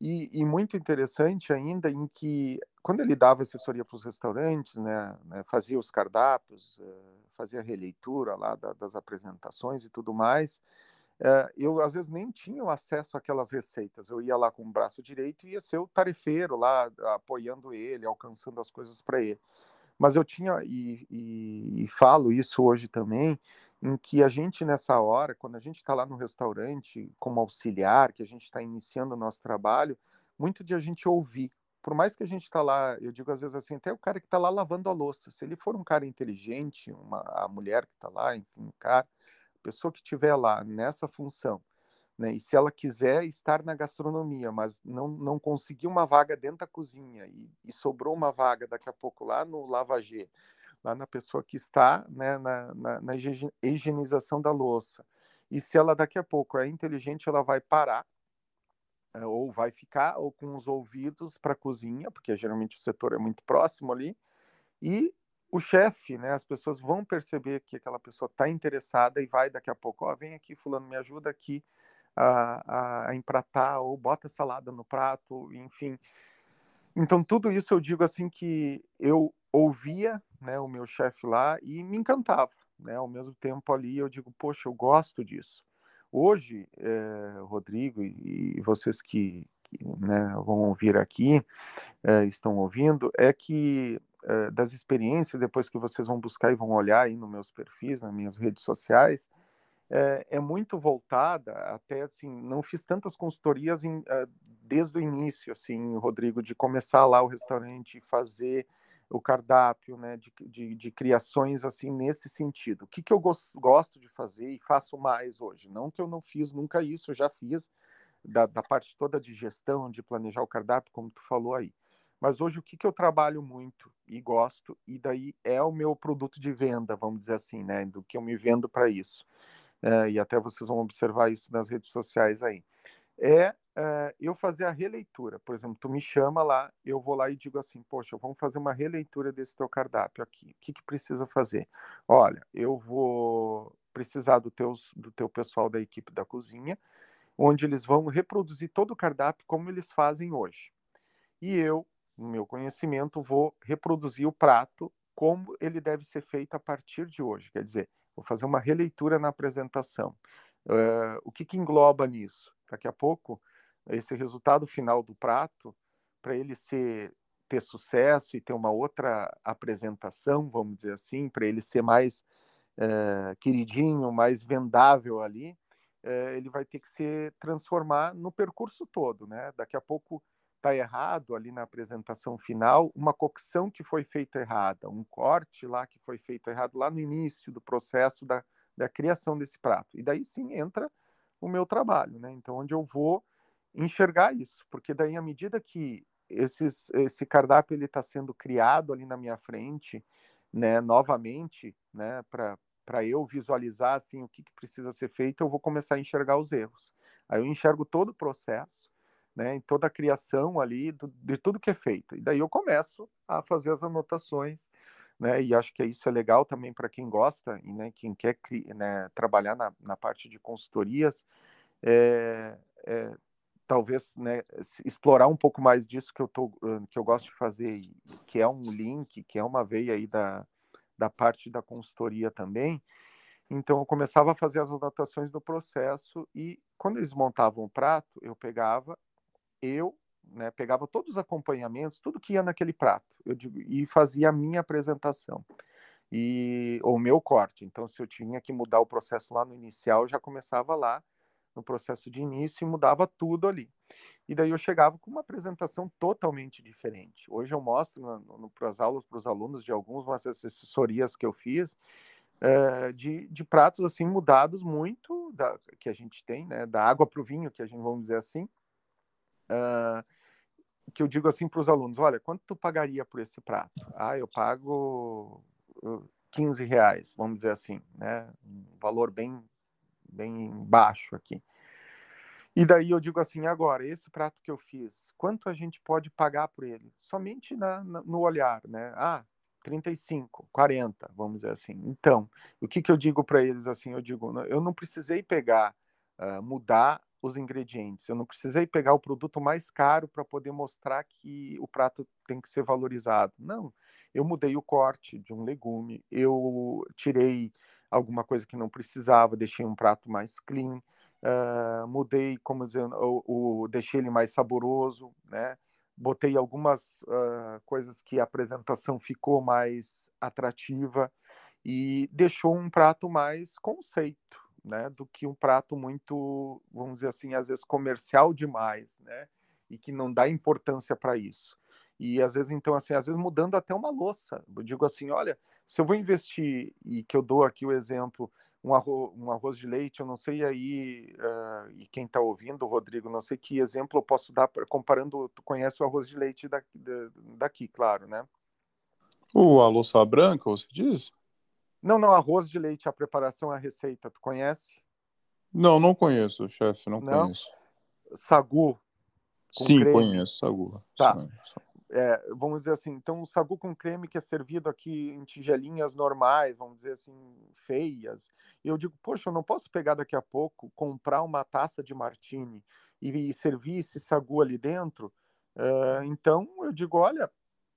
E, e, muito interessante ainda em que, quando ele dava assessoria para os restaurantes, né, né, fazia os cardápios, uh, fazia a releitura lá da, das apresentações e tudo mais, uh, eu às vezes nem tinha acesso àquelas receitas. Eu ia lá com o braço direito e ia ser o tarefeiro lá, apoiando ele, alcançando as coisas para ele. Mas eu tinha, e, e, e falo isso hoje também, em que a gente, nessa hora, quando a gente está lá no restaurante como auxiliar, que a gente está iniciando o nosso trabalho, muito de a gente ouvir. Por mais que a gente está lá, eu digo às vezes assim, até o cara que está lá lavando a louça, se ele for um cara inteligente, uma, a mulher que está lá, enfim, um cara, a pessoa que estiver lá nessa função, né, e se ela quiser estar na gastronomia, mas não, não conseguiu uma vaga dentro da cozinha e, e sobrou uma vaga daqui a pouco lá no lavagê, lá na pessoa que está né, na, na, na higienização da louça. E se ela daqui a pouco é inteligente, ela vai parar é, ou vai ficar ou com os ouvidos para a cozinha, porque geralmente o setor é muito próximo ali, e o chefe, né, as pessoas vão perceber que aquela pessoa está interessada e vai daqui a pouco, ó, oh, vem aqui, fulano, me ajuda aqui a, a, a empratar, ou bota salada no prato, enfim. Então, tudo isso eu digo assim que eu ouvia né, o meu chefe lá e me encantava. Né? Ao mesmo tempo ali eu digo, poxa, eu gosto disso. Hoje, é, Rodrigo e, vocês que, né, vão ouvir aqui, uh, estão ouvindo, é que uh, das experiências, depois que vocês vão buscar e vão olhar aí nos meus perfis, nas minhas redes sociais, é, é, muito voltada até assim não fiz tantas consultorias em, uh, desde o início assim Rodrigo de começar lá o restaurante e fazer o cardápio né de, de, de, criações assim nesse sentido. O que, que eu gosto de fazer e faço mais hoje? Não que eu não fiz nunca isso eu já fiz da, da parte toda de gestão de planejar o cardápio como tu falou aí. Mas hoje o que, que eu trabalho muito e gosto e daí é o meu produto de venda vamos dizer assim né do que eu me vendo para isso é, e até vocês vão observar isso nas redes sociais aí, é, é, eu fazer a releitura. Por exemplo, tu me chama lá, eu vou lá e digo assim, poxa, vamos fazer uma releitura desse teu cardápio aqui. O que, que precisa fazer? Olha, eu vou precisar do, teus, do teu pessoal da equipe da cozinha, onde eles vão reproduzir todo o cardápio como eles fazem hoje. E eu, no meu conhecimento, vou reproduzir o prato como ele deve ser feito a partir de hoje. Quer dizer, Vou fazer uma releitura na apresentação. Uh, o que, que engloba nisso? Daqui a pouco, esse resultado final do prato, para ele ser ter sucesso e ter uma outra apresentação, vamos dizer assim, para ele ser mais uh, queridinho, mais vendável ali, uh, ele vai ter que se transformar no percurso todo, né? Daqui a pouco está errado ali na apresentação final, uma cocção que foi feita errada, um corte lá que foi feito errado lá no início do processo da, da criação desse prato. E daí sim entra o meu trabalho, né? Então, onde eu vou enxergar isso, porque daí à medida que esses, esse cardápio ele está sendo criado ali na minha frente, né, novamente, né, para eu visualizar assim o que, que precisa ser feito, eu vou começar a enxergar os erros. Aí eu enxergo todo o processo né, em toda a criação ali do, de tudo que é feito. E daí eu começo a fazer as anotações, né, e acho que isso é legal também para quem gosta e né, quem quer né, trabalhar na, na parte de consultorias, é, é, talvez né, explorar um pouco mais disso que eu, tô, que eu gosto de fazer, que é um link, que é uma veia aí da, da parte da consultoria também. Então eu começava a fazer as anotações do processo e quando eles montavam o prato, eu pegava eu né, pegava todos os acompanhamentos, tudo que ia naquele prato, digo, e fazia a minha apresentação e o meu corte. Então, se eu tinha que mudar o processo lá no inicial, eu já começava lá no processo de início e mudava tudo ali. E daí eu chegava com uma apresentação totalmente diferente. Hoje eu mostro para as aulas, para os alunos de algumas assessorias que eu fiz, é, de, de, pratos assim mudados muito da, que a gente tem, né, da água para o vinho, que a gente vamos dizer assim, uh, que eu digo assim para os alunos: olha, quanto tu pagaria por esse prato? Ah, eu pago 15 reais, vamos dizer assim, né? Um valor bem, bem baixo aqui. E daí eu digo assim, agora, esse prato que eu fiz, quanto a gente pode pagar por ele? Somente na, na, no olhar, né? Ah, 35, 40, vamos dizer assim. Então, o que, que eu digo para eles assim? Eu digo, eu não precisei pegar, uh, mudar os ingredientes. Eu não precisei pegar o produto mais caro para poder mostrar que o prato tem que ser valorizado. Não, eu mudei o corte de um legume, eu tirei alguma coisa que não precisava, deixei um prato mais clean, uh, mudei, como dizer, o, o, deixei ele mais saboroso, né? Botei algumas uh, coisas que a apresentação ficou mais atrativa e deixou um prato mais conceito, né, do que um prato muito, vamos dizer assim, às vezes comercial demais, né, e que não dá importância para isso. E às vezes, então, assim, às vezes mudando até uma louça. Eu digo assim, olha, se eu vou investir, e que eu dou aqui o exemplo, um arroz, um arroz de leite, eu não sei aí, uh, e quem está ouvindo, Rodrigo, não sei que exemplo eu posso dar, comparando, tu conhece o arroz de leite daqui, daqui claro, né? O a louça branca, você diz? Não, não, arroz de leite, a preparação, a receita, tu conhece? Não, não conheço, chefe, não, não, conheço. Sagu. Sim, creme. conheço, sagu. Tá. É, vamos dizer assim, então o sagu com creme que é servido aqui em tigelinhas normais, vamos dizer assim, feias. Eu digo, poxa, eu não posso pegar daqui a pouco, comprar uma taça de martini e, e servir esse sagu ali dentro. Uh, então eu digo, olha,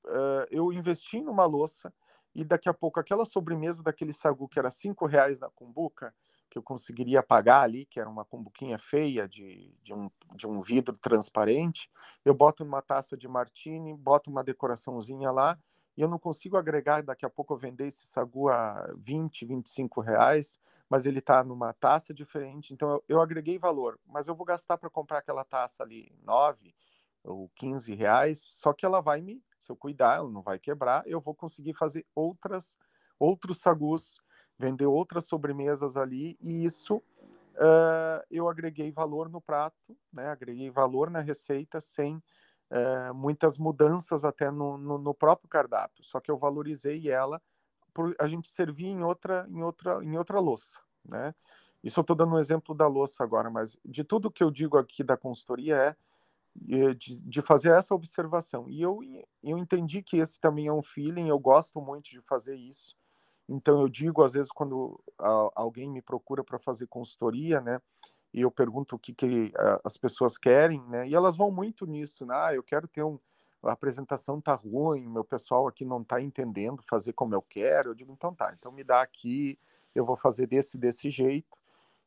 uh, eu investi numa louça e daqui a pouco aquela sobremesa daquele sagu que era cinco reais na cumbuca, que eu conseguiria pagar ali, que era uma cumbuquinha feia de, de, um, de um vidro transparente, eu boto numa taça de martini, boto uma decoraçãozinha lá, e eu não consigo agregar, daqui a pouco eu vender esse sagu a 20, 25 reais, mas ele está numa taça diferente, então eu, eu agreguei valor, mas eu vou gastar para comprar aquela taça ali 9 ou 15 reais, só que ela vai me, se eu cuidar, ela não vai quebrar, eu vou conseguir fazer outras outros sagus, vender outras sobremesas ali, e isso uh, eu agreguei valor no prato, né? agreguei valor na receita sem uh, muitas mudanças até no, no, no, próprio cardápio, só que eu valorizei ela por a gente servir em outra, em outra, em outra louça. Né? Isso eu estou dando um exemplo da louça agora, mas de tudo que eu digo aqui da consultoria é de, de, fazer essa observação. E eu, eu entendi que esse também é um feeling, eu gosto muito de fazer isso. Então eu digo às vezes quando alguém me procura para fazer consultoria, né, e eu pergunto o que, que as pessoas querem, né, e elas vão muito nisso, né, ah, eu quero ter um a apresentação tá ruim, meu pessoal aqui não tá entendendo fazer como eu quero. Eu digo, então tá, então me dá aqui, eu vou fazer desse desse jeito,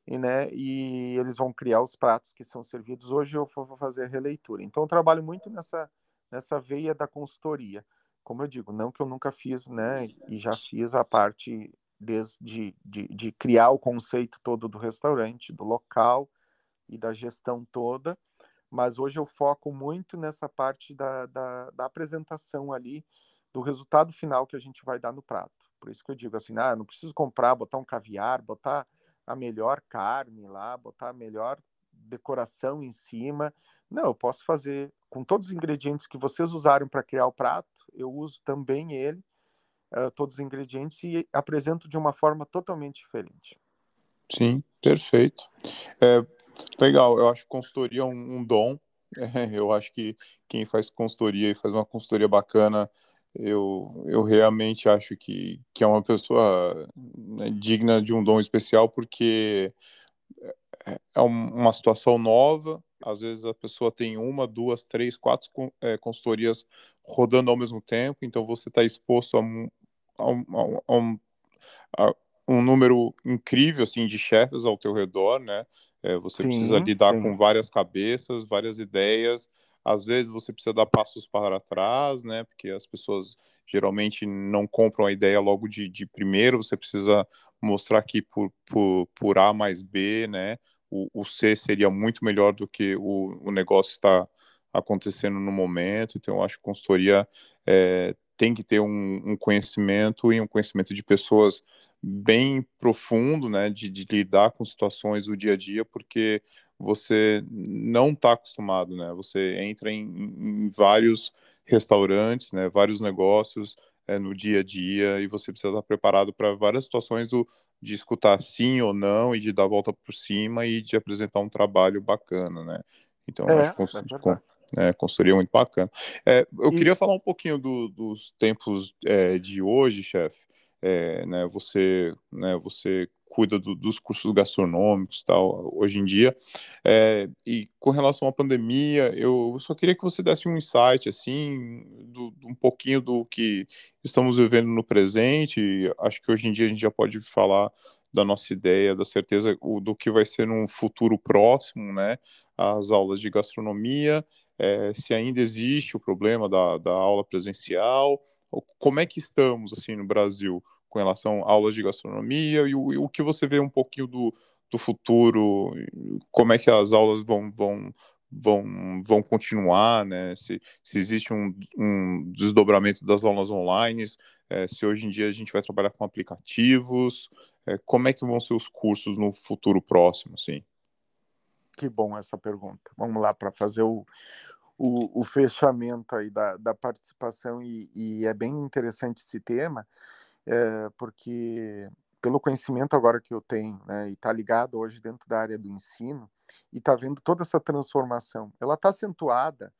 e né, e eles vão criar os pratos que são servidos hoje, eu vou fazer a releitura. Então eu trabalho muito nessa nessa veia da consultoria como eu digo, não que eu nunca fiz, né? E já fiz a parte desde de, de criar o conceito todo do restaurante, do local e da gestão toda, mas hoje eu foco muito nessa parte da, da, da, apresentação ali, do resultado final que a gente vai dar no prato. Por isso que eu digo assim, ah, não preciso comprar, botar um caviar, botar a melhor carne lá, botar a melhor decoração em cima. Não, eu posso fazer com todos os ingredientes que vocês usaram para criar o prato, eu uso também ele, uh, todos os ingredientes, e apresento de uma forma totalmente diferente. Sim, perfeito. É, legal, eu acho que consultoria é um, um dom. É, eu acho que quem faz consultoria e faz uma consultoria bacana, eu, eu realmente acho que, que é uma pessoa né, digna de um dom especial, porque é, é uma situação nova, às vezes a pessoa tem uma, duas, três, quatro é, consultorias rodando ao mesmo tempo, então você está exposto a um, a, um, a, um, a um, número incrível assim de chefes ao teu redor, né? É, você sim, precisa lidar sim. com várias cabeças, várias ideias. Às vezes você precisa dar passos para trás, né? Porque as pessoas geralmente não compram a ideia logo de, de primeiro. Você precisa mostrar que por, por, por A mais B, né? o, o C seria muito melhor do que o, o negócio está acontecendo no momento. Então, eu acho que consultoria é, tem que ter um, um, conhecimento e um conhecimento de pessoas bem profundo, né, de, de, lidar com situações do dia a dia, porque você não está acostumado, né? Você entra em, em, vários restaurantes, né, vários negócios é, no dia a dia e você precisa estar preparado para várias situações do, de escutar sim ou não e de dar a volta por cima e de apresentar um trabalho bacana, né? Então, é, acho que é, é, consultoria muito bacana. É, eu e... queria falar um pouquinho do, dos tempos é, de hoje, chefe. É, né, você, né, você cuida do, dos cursos gastronômicos tal hoje em dia. É, e com relação à pandemia, eu só queria que você desse um insight assim, do, um pouquinho do que estamos vivendo no presente. Acho que hoje em dia a gente já pode falar da nossa ideia, da certeza do que vai ser num futuro próximo, né? As aulas de gastronomia, é, se ainda existe o problema da, da aula presencial, como é que estamos assim no Brasil com relação a aulas de gastronomia e o, e o que você vê um pouquinho do, do futuro, como é que as aulas vão, vão, vão, vão continuar, né? Se, se existe um, um desdobramento das aulas online, é, se hoje em dia a gente vai trabalhar com aplicativos, é, como é que vão ser os cursos no futuro próximo, assim? Que bom essa pergunta. Vamos lá para fazer o, o, o, fechamento aí da, da participação e, e é bem interessante esse tema é, porque pelo conhecimento agora que eu tenho, né, e está ligado hoje dentro da área do ensino, e está vendo toda essa transformação. Ela está acentuada,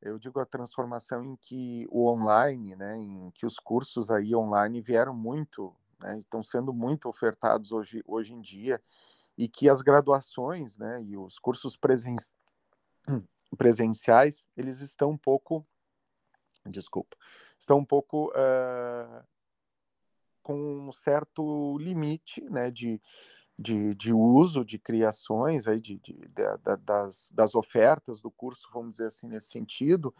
eu digo a transformação em que o online, né, em que os cursos aí online vieram muito, né, estão sendo muito ofertados hoje, hoje em dia, e que as graduações, né, e os cursos presen presenciais, eles estão um pouco, desculpa, estão um pouco uh, com um certo limite né, de, de, de uso de criações aí de, de, de, das, das ofertas do curso, vamos dizer assim, nesse sentido,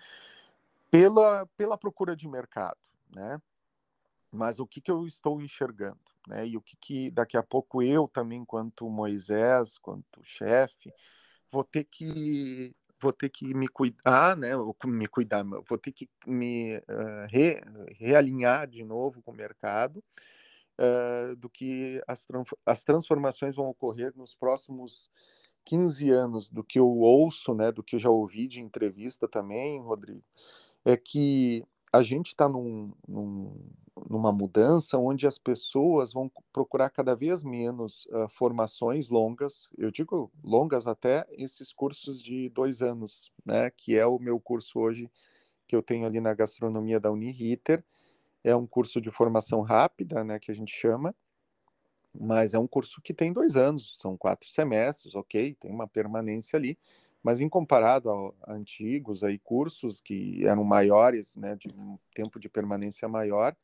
pela, pela procura de mercado, né? Mas o que, que eu estou enxergando, né? E o que, que daqui a pouco eu também, quanto Moisés, quanto chefe, vou ter que vou ter que me cuidar, né? Me cuidar, vou ter que me uh, re, realinhar de novo com o mercado, uh, do que as, as transformações vão ocorrer nos próximos 15 anos, do que eu ouço, né? Do que eu já ouvi de entrevista também, Rodrigo, é que a gente está num, num, numa mudança onde as pessoas vão procurar cada vez menos uh, formações longas, eu digo longas até esses cursos de dois anos, né, que é o meu curso hoje que eu tenho ali na gastronomia da Uniriter, é um curso de formação rápida, né, que a gente chama, mas é um curso que tem dois anos, são quatro semestres, ok, tem uma permanência ali, mas em comparado a, antigos aí cursos que eram maiores, né, de um tempo de permanência maior,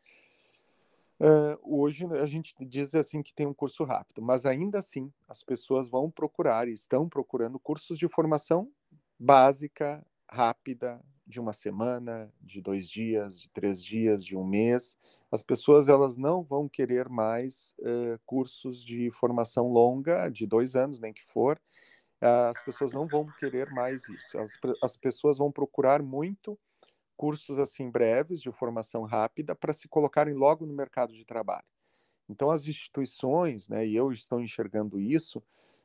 uh, hoje a gente diz assim que tem um curso rápido, mas ainda assim as pessoas vão procurar e estão procurando cursos de formação básica, rápida, de uma semana, de dois dias, de três dias, de um mês. As pessoas elas não vão querer mais uh, cursos de formação longa, de dois anos, nem que for, as pessoas não vão querer mais isso. As, as pessoas vão procurar muito cursos assim breves, de formação rápida, para se colocarem logo no mercado de trabalho. Então, as instituições, né, e eu estou enxergando isso,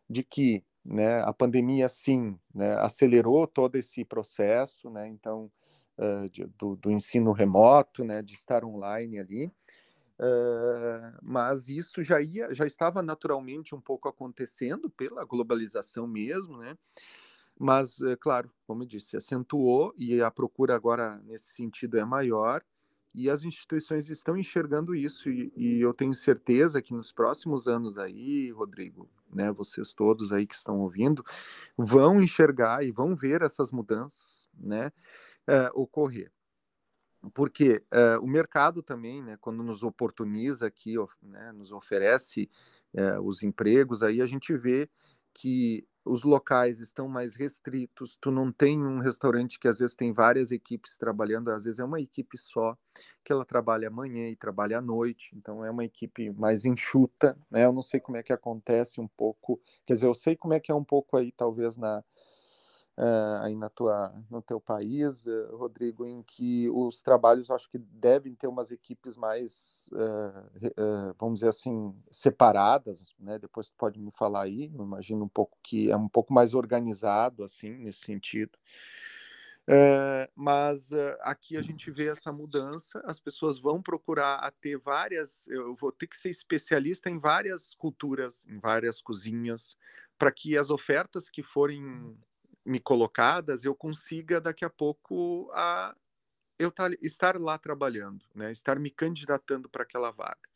de que né, a pandemia, sim, né, acelerou todo esse processo, né, então, uh, de, do, do, ensino remoto, né, de estar online ali, Uh, mas isso já ia, já estava naturalmente um pouco acontecendo pela globalização mesmo, né? Mas, é claro, como eu disse, acentuou e a procura agora nesse sentido é maior. E as instituições estão enxergando isso e, e eu tenho certeza que nos próximos anos aí, Rodrigo, né, vocês todos aí que estão ouvindo, vão enxergar e vão ver essas mudanças, né, uh, ocorrer. Porque uh, o mercado também, né, quando nos oportuniza aqui, né, nos oferece os empregos, aí a gente vê que os locais estão mais restritos, tu não tem um restaurante que às vezes tem várias equipes trabalhando, às vezes é uma equipe só, que ela trabalha amanhã e trabalha à noite, então é uma equipe mais enxuta, né, eu não sei como é que acontece um pouco, quer dizer, eu sei como é que é um pouco aí, talvez, na, uh, aí na tua, no teu país, uh, Rodrigo, em que os trabalhos acho que devem ter umas equipes mais, uh, vamos dizer assim, separadas, né? Depois tu pode me falar aí, eu imagino um pouco que é um pouco mais organizado, assim, nesse sentido. mas aqui a gente vê essa mudança, as pessoas vão procurar a ter várias, eu vou ter que ser especialista em várias culturas, em várias cozinhas, para que as ofertas que forem me colocadas, eu consiga daqui a pouco a eu estar lá trabalhando, né? Estar me candidatando para aquela vaga.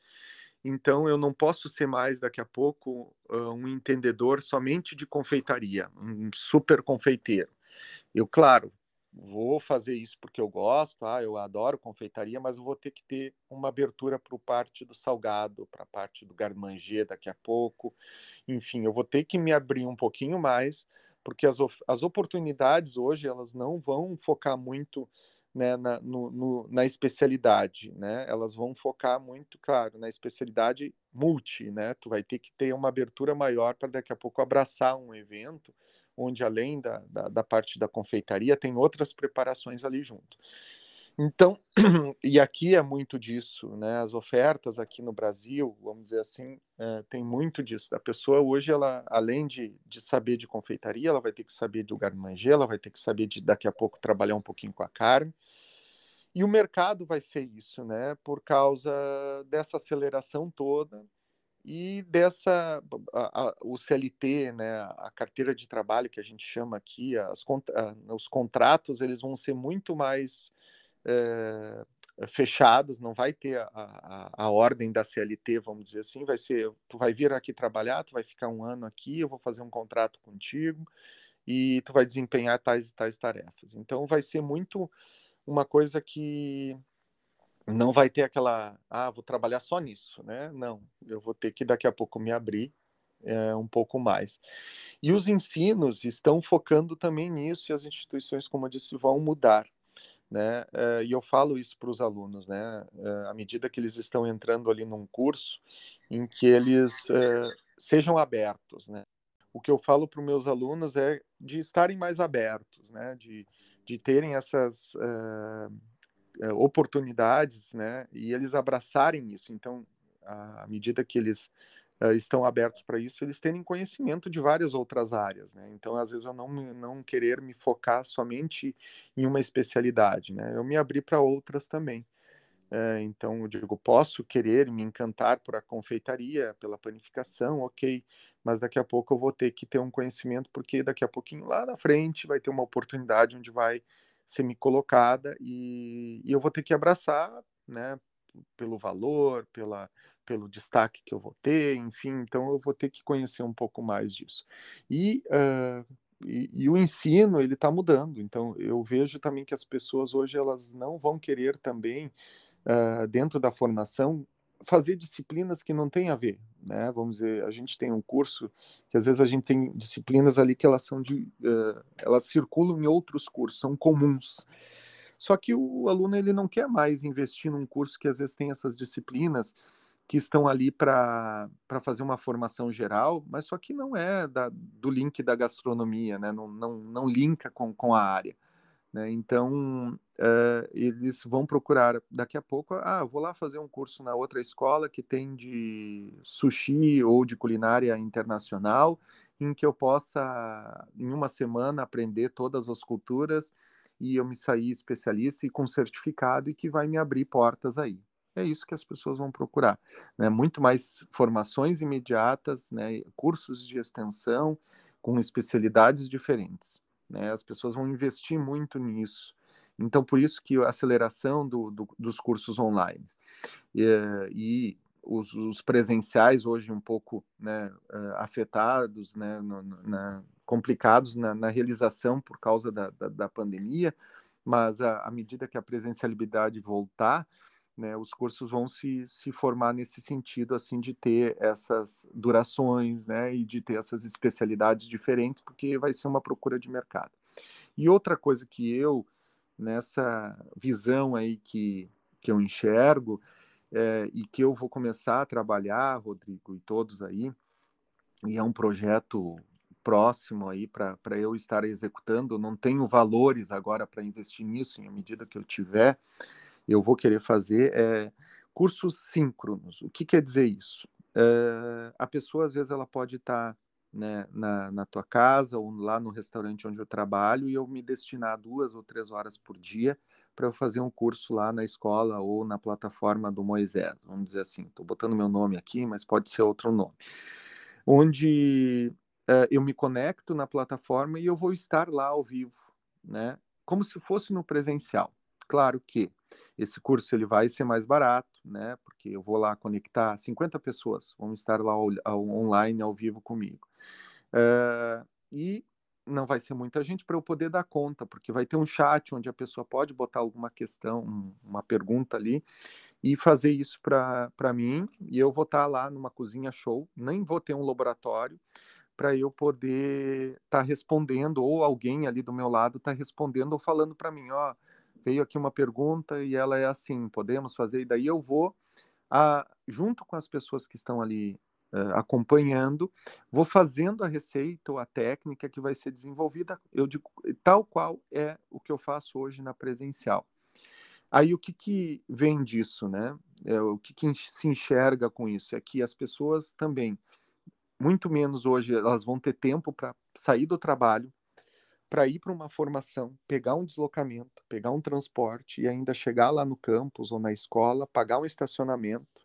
Então eu não posso ser mais daqui a pouco um entendedor somente de confeitaria, um super confeiteiro. Eu, claro, vou fazer isso porque eu gosto, ah, eu adoro confeitaria, mas eu vou ter que ter uma abertura para parte do salgado, para a parte do garmanger daqui a pouco. Enfim, eu vou ter que me abrir um pouquinho mais porque as, as oportunidades hoje elas não vão focar muito né, na, no, no, na especialidade, né? Elas vão focar muito, claro, na especialidade multi, né? Tu vai ter que ter uma abertura maior para daqui a pouco abraçar um evento onde além da, da, da parte da confeitaria tem outras preparações ali junto. Então, e aqui é muito disso, né? As ofertas aqui no Brasil, vamos dizer assim, é, tem muito disso. A pessoa hoje, ela, além de, de saber de confeitaria, ela vai ter que saber do garmanjê, ela vai ter que saber de daqui a pouco trabalhar um pouquinho com a carne. E o mercado vai ser isso, né? Por causa dessa aceleração toda e dessa a, a, o CLT, né? A carteira de trabalho que a gente chama aqui, as, os contratos, eles vão ser muito mais é, fechados, não vai ter a, a, a, ordem da CLT, vamos dizer assim, vai ser, tu vai vir aqui trabalhar, tu vai ficar um ano aqui, eu vou fazer um contrato contigo e tu vai desempenhar tais e tais tarefas. Então vai ser muito uma coisa que não vai ter aquela, ah, vou trabalhar só nisso, né? Não, eu vou ter que daqui a pouco me abrir é, um pouco mais. E os ensinos estão focando também nisso e as instituições, como eu disse, vão mudar. Né? Uh, e eu falo isso para os alunos, né? Uh, à medida que eles estão entrando ali num curso, em que eles uh, sejam abertos, né? O que eu falo para os meus alunos é de estarem mais abertos, né? De, de terem essas oportunidades, né? E eles abraçarem isso. Então, à medida que eles uh, estão abertos para isso, eles terem conhecimento de várias outras áreas, né? Então, às vezes, eu não, não querer me focar somente em uma especialidade, né? Eu me abri para outras também. Uh, então, eu digo, posso querer me encantar por a confeitaria, pela panificação, ok, mas daqui a pouco eu vou ter que ter um conhecimento, porque daqui a pouquinho lá na frente vai ter uma oportunidade onde vai ser me colocada e, e eu vou ter que abraçar, né, pelo valor, pela, pelo destaque que eu vou ter, enfim, então eu vou ter que conhecer um pouco mais disso. E, uh, e, e, o ensino, ele está mudando, então eu vejo também que as pessoas hoje, elas não vão querer também, uh, dentro da formação, fazer disciplinas que não têm a ver, né? Vamos dizer, a gente tem um curso que às vezes a gente tem disciplinas ali que elas são de, uh, elas circulam em outros cursos, são comuns. Só que o aluno ele não quer mais investir num curso que às vezes tem essas disciplinas que estão ali para fazer uma formação geral, mas só que não é da, do link da gastronomia, né? não, não, não linka com, com a área. Né? Então, uh, eles vão procurar daqui a pouco, ah, vou lá fazer um curso na outra escola que tem de sushi ou de culinária internacional, em que eu possa, em uma semana, aprender todas as culturas e eu me sair especialista e com certificado e que vai me abrir portas aí é isso que as pessoas vão procurar. Né? Muito mais formações imediatas, né? cursos de extensão com especialidades diferentes. Né? As pessoas vão investir muito nisso. Então, por isso que a aceleração do, do, dos cursos online. E, e os, os, presenciais hoje um pouco né, eh, afetados, né, no, na, complicados na, na, realização por causa da, da, da pandemia, mas à medida que a presencialidade voltar, né, os cursos vão se, se formar nesse sentido, assim, de ter essas durações, né, e de ter essas especialidades diferentes, porque vai ser uma procura de mercado. E outra coisa que eu, nessa visão aí que, que eu enxergo, é, e que eu vou começar a trabalhar, Rodrigo, e todos aí, e é um projeto próximo aí para eu estar executando, não tenho valores agora para investir nisso, em medida que eu tiver, eu vou querer fazer é cursos síncronos. O que quer dizer isso? É, a pessoa, às vezes, ela pode estar tá, né, na, na tua casa ou lá no restaurante onde eu trabalho e eu me destinar duas ou três horas por dia para eu fazer um curso lá na escola ou na plataforma do Moisés. Vamos dizer assim, estou botando meu nome aqui, mas pode ser outro nome. Onde uh, eu me conecto na plataforma e eu vou estar lá ao vivo, né? Como se fosse no presencial. Claro que esse curso ele vai ser mais barato, né? Porque eu vou lá conectar 50 pessoas, vão estar lá ao, ao, online, ao vivo comigo. Uh, e não vai ser muita gente para eu poder dar conta, porque vai ter um chat onde a pessoa pode botar alguma questão, uma pergunta ali, e fazer isso para mim, e eu vou estar lá numa cozinha show, nem vou ter um laboratório, para eu poder estar tá respondendo, ou alguém ali do meu lado está respondendo ou falando para mim, ó, oh, veio aqui uma pergunta e ela é assim, podemos fazer? E daí eu vou, a, junto com as pessoas que estão ali uh, acompanhando, vou fazendo a receita ou a técnica que vai ser desenvolvida, eu digo, tal qual é o que eu faço hoje na presencial. Aí o que, que vem disso, né? É, o que, que se enxerga com isso? É que as pessoas também, muito menos hoje, elas vão ter tempo para sair do trabalho, para ir para uma formação, pegar um deslocamento, pegar um transporte e ainda chegar lá no campus ou na escola, pagar um estacionamento,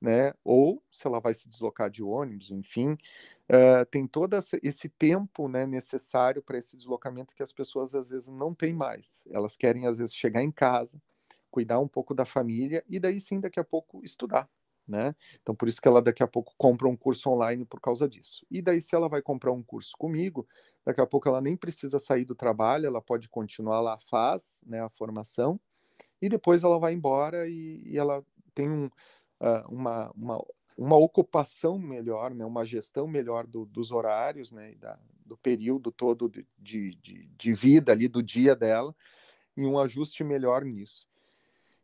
né? Ou se ela vai se deslocar de ônibus, enfim, uh, tem todo esse tempo, né, necessário para esse deslocamento que as pessoas às vezes não têm mais. Elas querem às vezes chegar em casa, cuidar um pouco da família e daí sim daqui a pouco estudar né? Então, por isso que ela daqui a pouco compra um curso online por causa disso. E daí, se ela vai comprar um curso comigo, daqui a pouco ela nem precisa sair do trabalho, ela pode continuar lá, faz né, a formação, e depois ela vai embora e, e ela tem um, uh, uma, uma, uma ocupação melhor, né, uma gestão melhor do, dos horários, né, da, do período todo de, de, de, vida ali, do dia dela, e um ajuste melhor nisso.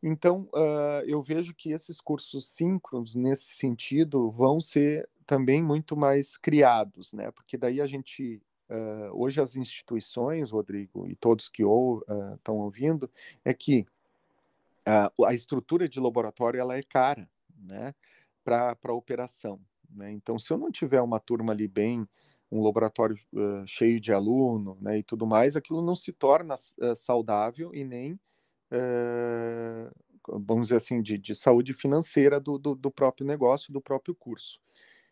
Então, uh, eu vejo que esses cursos síncronos, nesse sentido, vão ser também muito mais criados, né? Porque daí a gente, uh, hoje as instituições, Rodrigo, e todos que estão uh, ouvindo, é que a estrutura de laboratório ela é cara, né? Para a operação. Né? Então, se eu não tiver uma turma ali bem, um laboratório cheio de aluno, né, e tudo mais, aquilo não se torna saudável e nem é, vamos dizer assim, de, de saúde financeira do, do, do, próprio negócio, do próprio curso.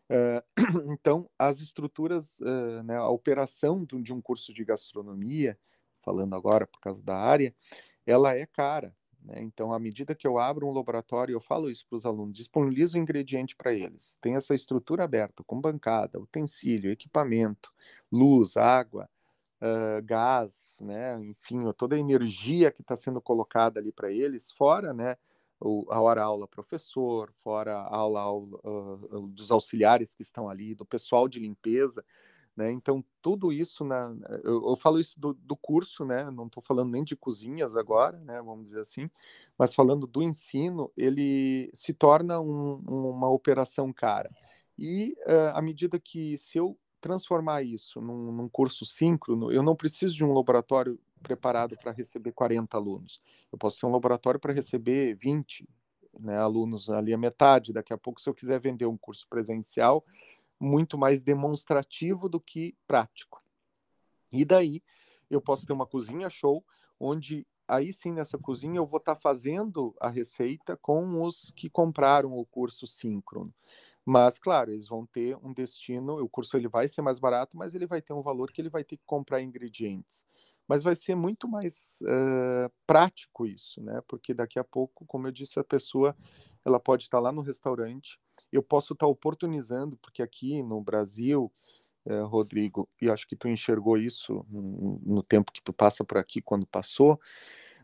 É, então, as estruturas, é, né, a operação de, de um curso de gastronomia, falando agora por causa da área, ela é cara. Né? Então, à medida que eu abro um laboratório, eu falo isso para os alunos, disponibilizo o ingrediente para eles. Tem essa estrutura aberta, com bancada, utensílio, equipamento, luz, água, uh, gás, né? Enfim, toda a energia que está sendo colocada ali para eles, fora, né? O, a hora aula professor, fora a aula, aula uh, dos auxiliares que estão ali, do pessoal de limpeza, né? Então tudo isso na, eu, eu falo isso do, do, curso, né? Não estou falando nem de cozinhas agora, né? Vamos dizer assim, mas falando do ensino, ele se torna um, uma operação cara. E uh, à medida que se eu transformar isso num, num curso síncrono, eu não preciso de um laboratório preparado para receber 40 alunos. Eu posso ter um laboratório para receber 20 né, alunos ali a metade. Daqui a pouco, se eu quiser vender um curso presencial, muito mais demonstrativo do que prático. E daí eu posso ter uma cozinha show, onde aí sim nessa cozinha eu vou estar tá fazendo a receita com os que compraram o curso síncrono. Mas, claro, eles vão ter um destino, o curso ele vai ser mais barato, mas ele vai ter um valor que ele vai ter que comprar ingredientes. Mas vai ser muito mais uh, prático isso, né? Porque daqui a pouco, como eu disse, a pessoa ela pode estar lá no restaurante, eu posso estar oportunizando, porque aqui no Brasil, uh, Rodrigo, e acho que tu enxergou isso no, no tempo que tu passa por aqui, quando passou,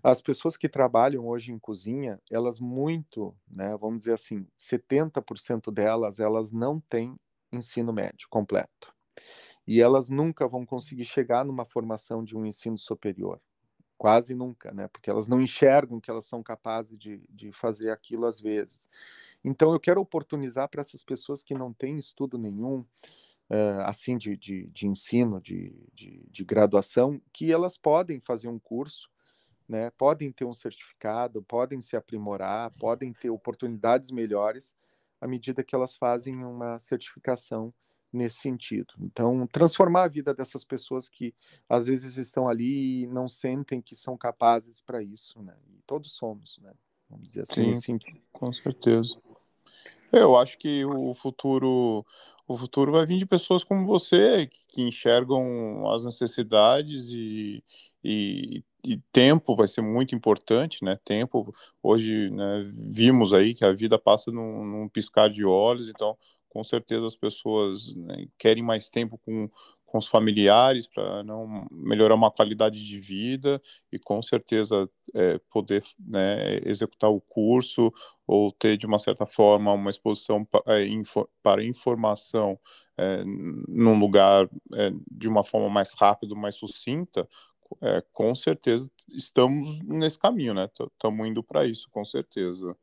as pessoas que trabalham hoje em cozinha, elas muito, né, vamos dizer assim, 70% delas, elas não têm ensino médio completo. E elas nunca vão conseguir chegar numa formação de um ensino superior. Quase nunca, né? Porque elas não enxergam que elas são capazes de, de fazer aquilo às vezes. Então, eu quero oportunizar para essas pessoas que não têm estudo nenhum, uh, assim, de, de, de ensino, de, de, de graduação, que elas podem fazer um curso né? Podem ter um certificado, podem se aprimorar, podem ter oportunidades melhores à medida que elas fazem uma certificação nesse sentido. Então, transformar a vida dessas pessoas que às vezes estão ali e não sentem que são capazes para isso, né? E todos somos, né? Vamos dizer assim, Sim, com certeza. Eu acho que o futuro o futuro vai vir de pessoas como você que, que enxergam as necessidades e, e, e, tempo vai ser muito importante, né? Tempo hoje né, vimos aí que a vida passa num, num piscar de olhos, então com certeza as pessoas né, querem mais tempo com, com os familiares para não melhorar uma qualidade de vida e com certeza é, poder né, executar o curso ou ter de uma certa forma uma exposição é, para informação é, num lugar é, de uma forma mais rápida, mais sucinta, é, com certeza estamos nesse caminho, né? Estamos indo para isso, com certeza.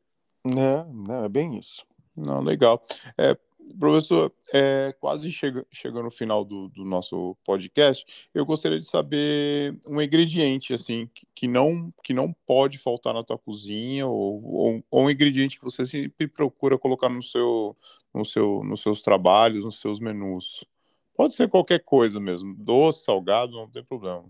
É, é bem isso. Não, legal. É, Professor, é, quase chega, chegando no final do, do, nosso podcast, eu gostaria de saber um ingrediente assim que, que, não que não pode faltar na tua cozinha ou, ou, ou, um ingrediente que você sempre procura colocar no seu, no seu, nos seus trabalhos, nos seus menus. Pode ser qualquer coisa mesmo, doce, salgado, não tem problema.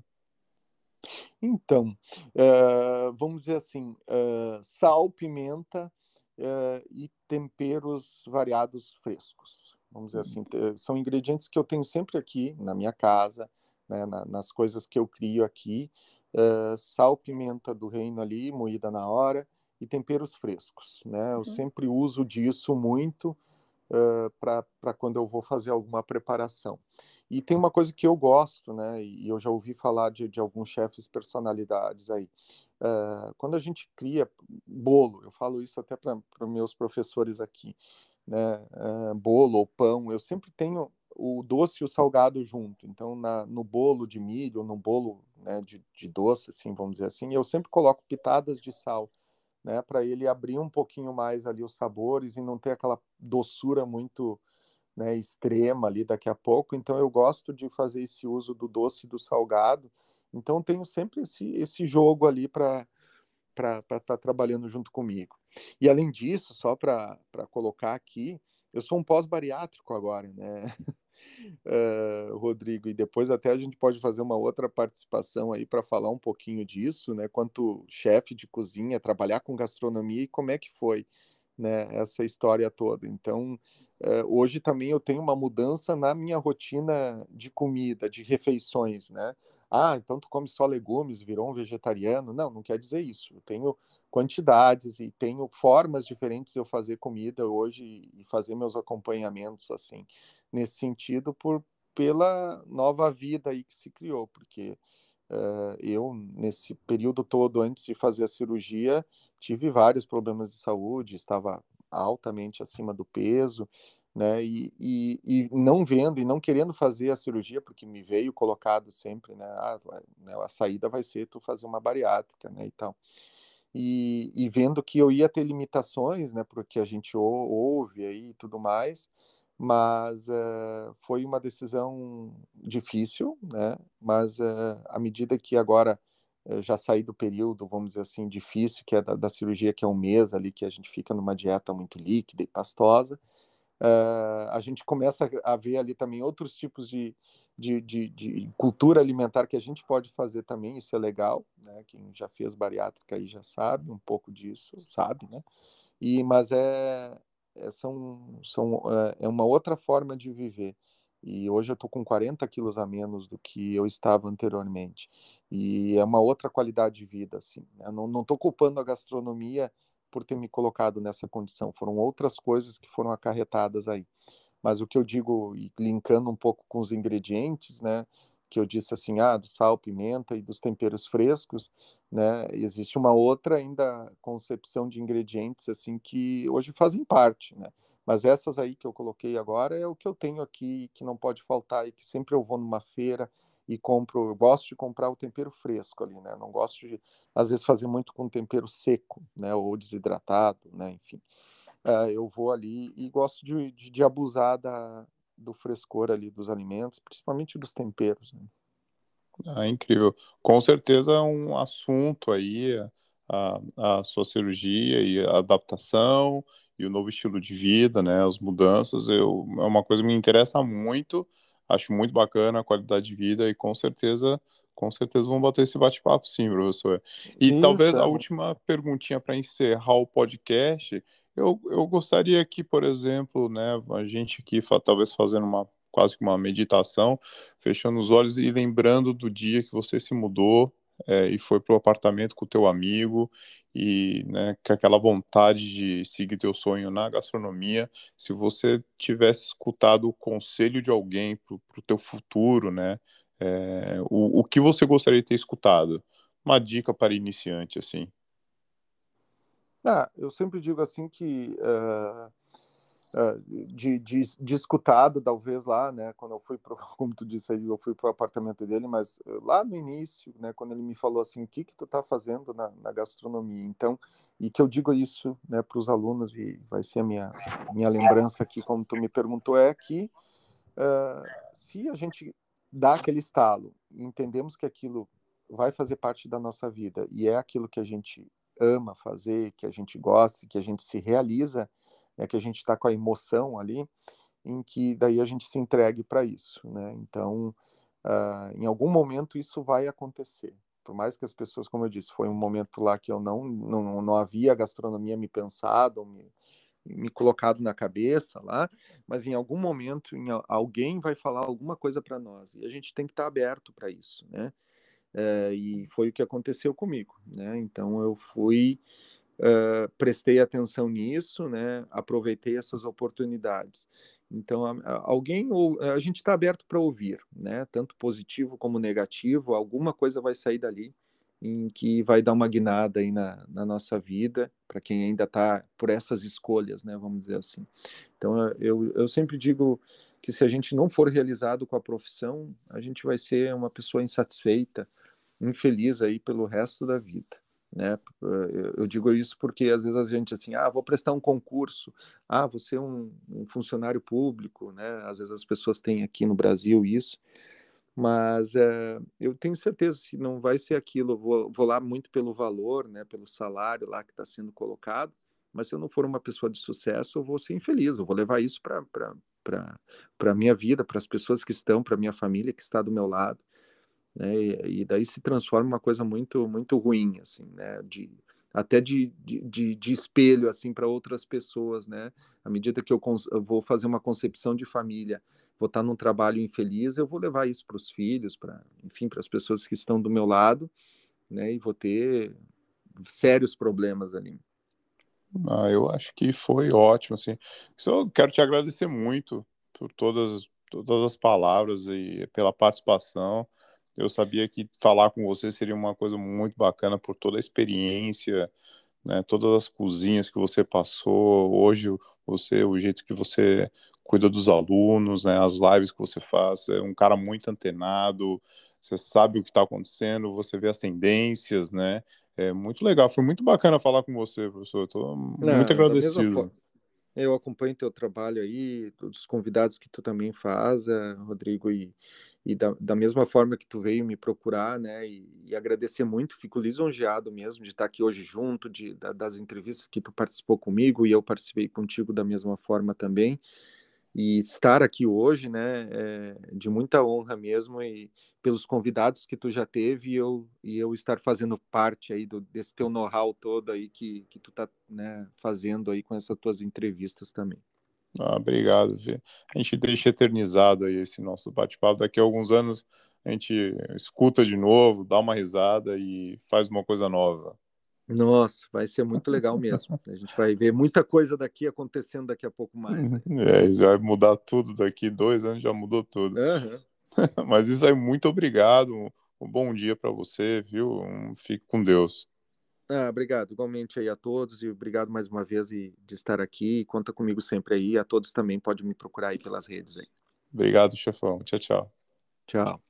Então, uh, vamos dizer assim, uh, sal, pimenta, uh, e temperos variados frescos. Vamos dizer assim, são ingredientes que eu tenho sempre aqui na minha casa, né, na, nas coisas que eu crio aqui. Sal, pimenta do reino ali, moída na hora, e temperos frescos. Né? Eu uhum. sempre uso disso muito uh, para quando eu vou fazer alguma preparação. E tem uma coisa que eu gosto, né? E eu já ouvi falar de, de alguns chefes personalidades aí. Uh, quando a gente cria bolo, eu falo isso até para meus professores aqui, né? Uh, bolo ou pão, eu sempre tenho o doce e o salgado junto. Então, na, no bolo de milho, no bolo né, de, de doce, assim, vamos dizer assim, eu sempre coloco pitadas de sal né, para ele abrir um pouquinho mais ali os sabores e não ter aquela doçura muito né, extrema ali daqui a pouco. Então eu gosto de fazer esse uso do doce e do salgado. Então tenho sempre esse, esse jogo ali para estar tá trabalhando junto comigo. E além disso, só para colocar aqui, eu sou um pós-bariátrico agora, né? uh, Rodrigo, e depois até a gente pode fazer uma outra participação aí para falar um pouquinho disso, né? Quanto chefe de cozinha, trabalhar com gastronomia e como é que foi, né? Essa história toda. Então, uh, hoje também eu tenho uma mudança na minha rotina de comida, de refeições, né? Ah, então tu come só legumes, virou um vegetariano? Não, não quer dizer isso. Eu tenho quantidades e tenho formas diferentes de eu fazer comida hoje e fazer meus acompanhamentos assim nesse sentido por pela nova vida aí que se criou porque uh, eu nesse período todo antes de fazer a cirurgia tive vários problemas de saúde estava altamente acima do peso né e, e, e não vendo e não querendo fazer a cirurgia porque me veio colocado sempre né, ah, né a saída vai ser tu fazer uma bariátrica né e tal e, e, vendo que eu ia ter limitações, né, porque a gente ouve aí e tudo mais, mas uh, foi uma decisão difícil, né, mas uh, à medida que agora uh, já saí do período, vamos dizer assim, difícil, que é da, da, cirurgia, que é um mês ali, que a gente fica numa dieta muito líquida e pastosa, a gente começa a ver ali também outros tipos de, de, de, de, cultura alimentar que a gente pode fazer também, isso é legal, né? Quem já fez bariátrica aí já sabe um pouco disso, sabe, né? E, mas é, é, são, são, é, é uma outra forma de viver. E hoje eu estou com 40 quilos a menos do que eu estava anteriormente. E é uma outra qualidade de vida, assim. Né? Eu não estou culpando a gastronomia por ter me colocado nessa condição. Foram outras coisas que foram acarretadas aí. Mas o que eu digo, linkando um pouco com os ingredientes, né? Que eu disse assim, ah, do sal, pimenta e dos temperos frescos, né? Existe uma outra ainda concepção de ingredientes assim que hoje fazem parte, né? Mas essas aí que eu coloquei agora é o que eu tenho aqui, que não pode faltar e que sempre eu vou numa feira e compro, eu gosto de comprar o tempero fresco ali, né? Não gosto de, às vezes, fazer muito com tempero seco, né? Ou desidratado, né? Enfim uh, eu vou ali e gosto de, de, de, abusar da, do frescor ali dos alimentos, principalmente dos temperos. Né? Ah, incrível. Com certeza é um assunto aí, a, a sua cirurgia e a adaptação e o novo estilo de vida, né, as mudanças, eu, é uma coisa que me interessa muito, acho muito bacana a qualidade de vida e com certeza com certeza vamos bater esse bate-papo sim, professor. E Isso, talvez a última perguntinha para encerrar o podcast, eu, eu gostaria que, por exemplo, né, a gente aqui talvez fazendo uma quase que uma meditação, fechando os olhos e lembrando do dia que você se mudou é, e foi para o apartamento com o teu amigo e né, com aquela vontade de seguir teu sonho na gastronomia, se você tivesse escutado o conselho de alguém para o teu futuro, né, é, o, o que você gostaria de ter escutado? Uma dica para iniciante, assim. Ah, eu sempre digo assim que uh, uh, de, de, de, escutado, talvez lá, né, quando eu fui pro, como tu disse aí, eu fui pro apartamento dele, mas lá no início, né, quando ele me falou assim, o que que tu tá fazendo na, na gastronomia? Então, e que eu digo isso, né, para os alunos e vai ser a minha minha lembrança aqui, como tu me perguntou, é que uh, se a gente dá aquele estalo entendemos que aquilo vai fazer parte da nossa vida e é aquilo que a gente ama fazer, que a gente gosta, que a gente se realiza, né, que a gente está com a emoção ali, em que daí a gente se entregue para isso, né? Então, uh, em algum momento isso vai acontecer. Por mais que as pessoas, como eu disse, foi um momento lá que eu não não, não havia gastronomia me pensado, me, me colocado na cabeça lá, mas em algum momento em, alguém vai falar alguma coisa para nós e a gente tem que estar tá aberto para isso, né? É, e foi o que aconteceu comigo, né? Então eu fui uh, prestei atenção nisso, né? Aproveitei essas oportunidades. Então, a, alguém ou a gente está aberto para ouvir, né? Tanto positivo como negativo, alguma coisa vai sair dali em que vai dar uma guinada aí na, na nossa vida, para quem ainda está por essas escolhas, né, vamos dizer assim. Então, eu, eu sempre digo que se a gente não for realizado com a profissão, a gente vai ser uma pessoa insatisfeita, infeliz aí pelo resto da vida. Né? Eu digo isso porque às vezes a gente assim, ah, vou prestar um concurso, ah, vou ser um, um funcionário público, né? Às vezes as pessoas têm aqui no Brasil isso, mas é, eu tenho certeza que não vai ser aquilo. Eu vou, vou lá muito pelo valor, né? Pelo salário lá que está sendo colocado. Mas se eu não for uma pessoa de sucesso, eu vou ser infeliz. Eu vou levar isso para para a minha vida, para as pessoas que estão, para a minha família que está do meu lado, né? E, e, daí se transforma uma coisa muito muito ruim, assim, né? De até de, de, de espelho assim para outras pessoas, né? À medida que eu, eu, vou fazer uma concepção de família, vou estar num trabalho infeliz, eu vou levar isso para os filhos, para enfim, para as pessoas que estão do meu lado, né? E vou ter sérios problemas ali. Ah, eu acho que foi ótimo, assim. Eu quero te agradecer muito por todas, todas as palavras e pela participação. Eu sabia que falar com você seria uma coisa muito bacana por toda a experiência, né, todas as cozinhas que você passou. Hoje, você, o jeito que você cuida dos alunos, né, as lives que você faz, é um cara muito antenado. Você sabe o que está acontecendo, você vê as tendências, né? É muito legal, foi muito bacana falar com você, professor. Estou muito agradecido. Eu acompanho teu trabalho aí, todos os convidados que tu também faz, eh, Rodrigo, e, e da, da mesma forma que tu veio me procurar, né, e, e agradecer muito, fico lisonjeado mesmo de estar aqui hoje junto, de, da, das entrevistas que tu participou comigo e eu participei contigo da mesma forma também e estar aqui hoje, né, é de muita honra mesmo e pelos convidados que tu já teve e eu, e eu estar fazendo parte aí do, desse teu know-how todo aí que, que tu tá, né, fazendo aí com essas tuas entrevistas também. Ah, obrigado, Vê. A gente deixa eternizado aí esse nosso bate-papo. Daqui a alguns anos a gente escuta de novo, dá uma risada e faz uma coisa nova. Nossa, vai ser muito legal mesmo. A gente vai ver muita coisa daqui acontecendo daqui a pouco mais. Né? É, isso vai mudar tudo daqui dois anos já mudou tudo. Uhum. Mas isso aí, muito obrigado. Um bom dia para você, viu? Fique com Deus. Ah, obrigado, igualmente aí a todos e obrigado mais uma vez de estar aqui. Conta comigo sempre aí. A todos também pode me procurar aí pelas redes aí. Obrigado, chefão. Tchau, tchau. Tchau.